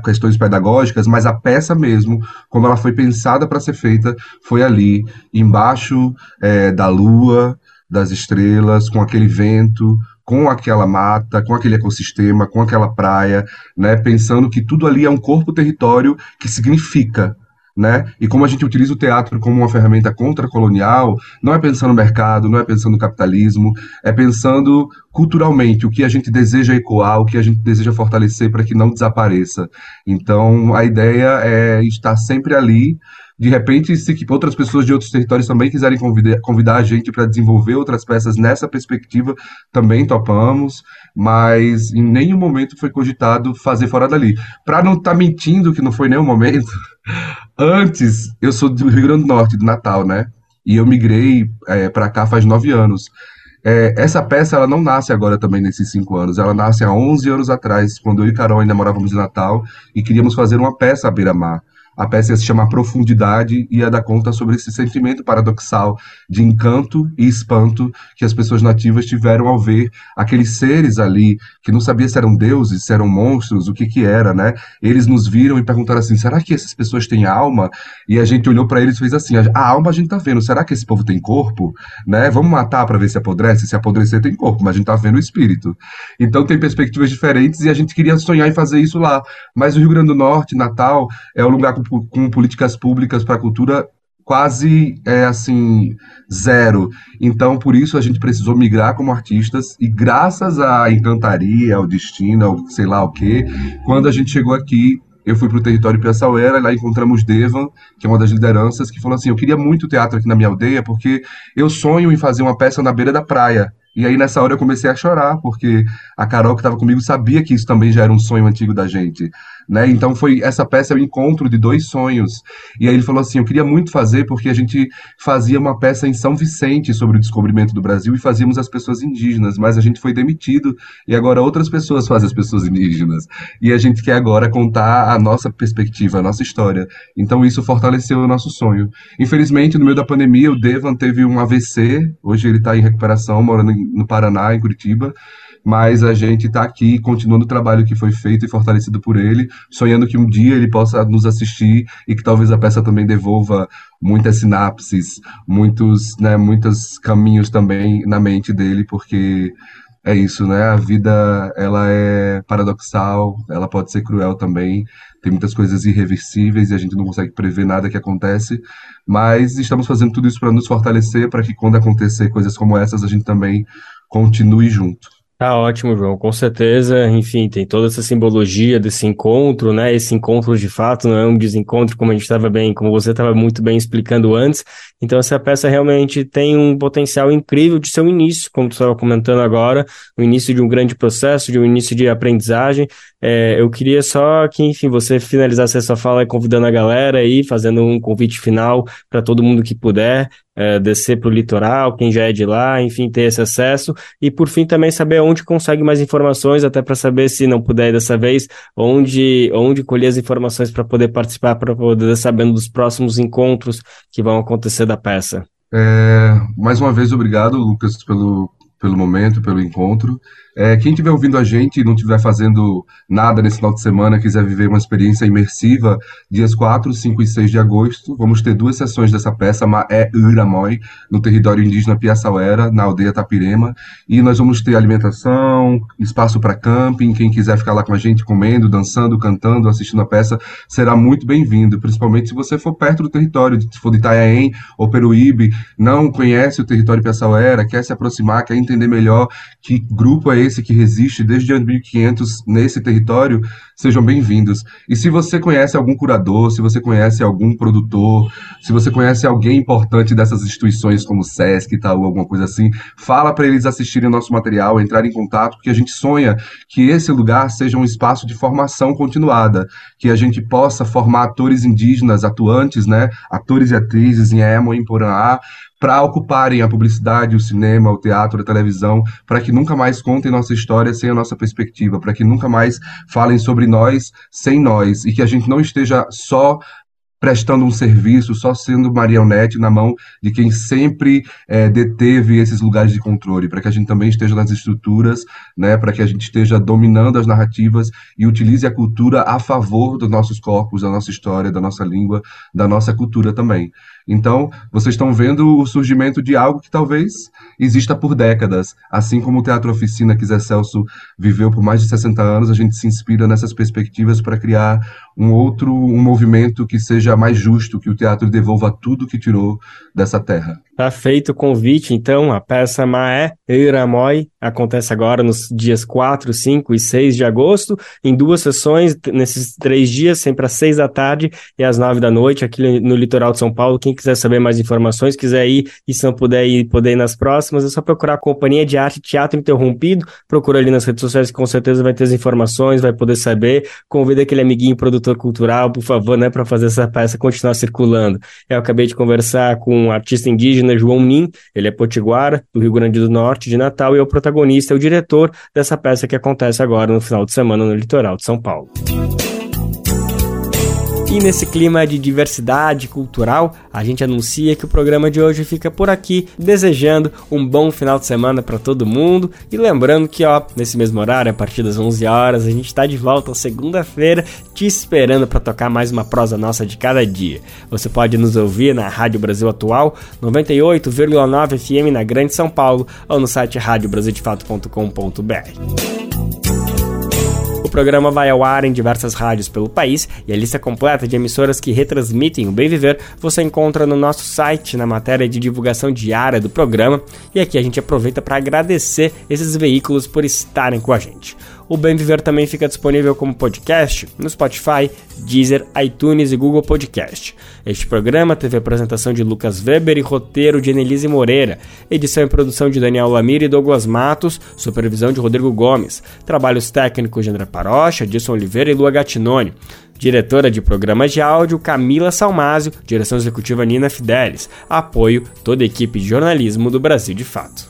questões pedagógicas, mas a peça mesmo, como ela foi pensada para ser feita, foi ali, embaixo é, da lua, das estrelas, com aquele vento, com aquela mata, com aquele ecossistema, com aquela praia, né, pensando que tudo ali é um corpo-território que significa, né? E como a gente utiliza o teatro como uma ferramenta contra-colonial, não é pensando no mercado, não é pensando no capitalismo, é pensando culturalmente o que a gente deseja ecoar, o que a gente deseja fortalecer para que não desapareça. Então, a ideia é estar sempre ali. De repente, se outras pessoas de outros territórios também quiserem convidar, convidar a gente para desenvolver outras peças nessa perspectiva, também topamos, mas em nenhum momento foi cogitado fazer fora dali. Para não estar tá mentindo que não foi nenhum momento, Antes, eu sou do Rio Grande do Norte, de Natal, né? E eu migrei é, para cá faz nove anos. É, essa peça ela não nasce agora também nesses cinco anos, ela nasce há 11 anos atrás, quando eu e Carol ainda morávamos em Natal e queríamos fazer uma peça à beira-mar A peça se chamar Profundidade e ia dar conta sobre esse sentimento paradoxal de encanto e espanto que as pessoas nativas tiveram ao ver aqueles seres ali que não sabia se eram deuses, se eram monstros, o que que era, né? Eles nos viram e perguntaram assim: será que essas pessoas têm alma? E a gente olhou para eles e fez assim: a alma a gente tá vendo, será que esse povo tem corpo? Né? Vamos matar para ver se apodrece? Se apodrecer tem corpo, mas a gente tá vendo o espírito. Então tem perspectivas diferentes e a gente queria sonhar em fazer isso lá. Mas o Rio Grande do Norte, Natal, é um lugar com, com políticas públicas para a cultura quase é assim zero. Então, por isso a gente precisou migrar como artistas e graças à encantaria, ao destino, ao sei lá o quê, quando a gente chegou aqui, eu fui para o território Piaçauera, lá encontramos Devan, que é uma das lideranças, que falou assim: "Eu queria muito teatro aqui na minha aldeia, porque eu sonho em fazer uma peça na beira da praia". E aí nessa hora eu comecei a chorar, porque a Carol que estava comigo sabia que isso também já era um sonho antigo da gente né? Então foi essa peça é o encontro de dois sonhos. E aí ele falou assim: "Eu queria muito fazer porque a gente fazia uma peça em São Vicente sobre o descobrimento do Brasil e fazíamos as pessoas indígenas, mas a gente foi demitido e agora outras pessoas fazem as pessoas indígenas. E a gente quer agora contar a nossa perspectiva, a nossa história. Então isso fortaleceu o nosso sonho. Infelizmente, no meio da pandemia, o Devan teve um AVC, hoje ele está em recuperação, morando no Paraná, em Curitiba mas a gente está aqui continuando o trabalho que foi feito e fortalecido por ele, sonhando que um dia ele possa nos assistir e que talvez a peça também devolva muitas sinapses, muitos, né, muitos caminhos também na mente dele, porque é isso, né? A vida ela é paradoxal, ela pode ser cruel também. Tem muitas coisas irreversíveis e a gente não consegue prever nada que acontece, mas estamos fazendo tudo isso para nos fortalecer, para que quando acontecer coisas como essas a gente também continue junto. Tá ótimo, João, com certeza. Enfim, tem toda essa simbologia desse encontro, né? Esse encontro de fato não é um desencontro, como a gente estava bem, como você estava muito bem explicando antes. Então, essa peça realmente tem um potencial incrível de ser um início, como tu estava comentando agora, o início de um grande processo, de um início de aprendizagem. É, eu queria só que, enfim, você finalizasse essa fala convidando a galera aí, fazendo um convite final para todo mundo que puder é, descer para o litoral, quem já é de lá, enfim, ter esse acesso. E por fim também saber onde consegue mais informações, até para saber se não puder dessa vez, onde, onde colher as informações para poder participar, para poder sabendo dos próximos encontros que vão acontecer da peça. É, mais uma vez, obrigado, Lucas, pelo, pelo momento, pelo encontro. É, quem estiver ouvindo a gente e não estiver fazendo nada nesse final de semana, quiser viver uma experiência imersiva, dias 4, 5 e 6 de agosto, vamos ter duas sessões dessa peça, Maé Uramoi, no território indígena Piaçauera, na aldeia Tapirema, e nós vamos ter alimentação, espaço para camping, quem quiser ficar lá com a gente comendo, dançando, cantando, assistindo a peça, será muito bem-vindo, principalmente se você for perto do território, se for de Itanhaém ou Peruíbe, não conhece o território Piaçauera, quer se aproximar, quer entender melhor que grupo é esse, que resiste desde 1500 nesse território, sejam bem-vindos. E se você conhece algum curador, se você conhece algum produtor, se você conhece alguém importante dessas instituições como SESC, Itaú, alguma coisa assim, fala para eles assistirem nosso material, entrar em contato, porque a gente sonha que esse lugar seja um espaço de formação continuada, que a gente possa formar atores indígenas atuantes, né, atores e atrizes em Emo, em Porã, para ocuparem a publicidade, o cinema, o teatro, a televisão, para que nunca mais contem nossa história sem a nossa perspectiva, para que nunca mais falem sobre nós sem nós e que a gente não esteja só prestando um serviço, só sendo marionete na mão de quem sempre é, deteve esses lugares de controle, para que a gente também esteja nas estruturas, né, para que a gente esteja dominando as narrativas e utilize a cultura a favor dos nossos corpos, da nossa história, da nossa língua, da nossa cultura também. Então, vocês estão vendo o surgimento de algo que talvez exista por décadas. Assim como o Teatro Oficina que Zé Celso viveu por mais de 60 anos, a gente se inspira nessas perspectivas para criar um outro um movimento que seja mais justo, que o teatro devolva tudo que tirou dessa terra. Tá feito o convite, então, a peça Maé Eiramoi acontece agora nos dias 4, 5 e 6 de agosto, em duas sessões, nesses três dias, sempre às 6 da tarde e às 9 da noite, aqui no litoral de São Paulo. Quem quiser saber mais informações, quiser ir e se não puder ir, poder ir nas próximas, é só procurar a Companhia de Arte Teatro Interrompido, procura ali nas redes sociais que com certeza vai ter as informações, vai poder saber. Convida aquele amiguinho produtor cultural, por favor, né, para fazer essa peça continuar circulando. Eu acabei de conversar com um artista indígena João Nin, ele é potiguara, do Rio Grande do Norte, de Natal, e é o protagonista, é o diretor dessa peça que acontece agora no final de semana no litoral de São Paulo. E nesse clima de diversidade cultural, a gente anuncia que o programa de hoje fica por aqui, desejando um bom final de semana para todo mundo e lembrando que, ó, nesse mesmo horário, a partir das 11 horas, a gente está de volta segunda-feira, te esperando para tocar mais uma prosa nossa de cada dia. Você pode nos ouvir na Rádio Brasil Atual, 98,9 FM na Grande São Paulo ou no site radiobrasildefato.com.br. O programa vai ao ar em diversas rádios pelo país e a lista completa de emissoras que retransmitem o Bem Viver você encontra no nosso site na matéria de divulgação diária do programa. E aqui a gente aproveita para agradecer esses veículos por estarem com a gente. O Bem Viver também fica disponível como podcast no Spotify, Deezer, iTunes e Google Podcast. Este programa teve apresentação de Lucas Weber e roteiro de Annelise Moreira, edição e produção de Daniel Lamir e Douglas Matos, supervisão de Rodrigo Gomes, trabalhos técnicos de André Parocha, Edson Oliveira e Lua Gatinoni. Diretora de programas de áudio Camila Salmásio, direção executiva Nina Fidelis. Apoio toda a equipe de jornalismo do Brasil de Fato.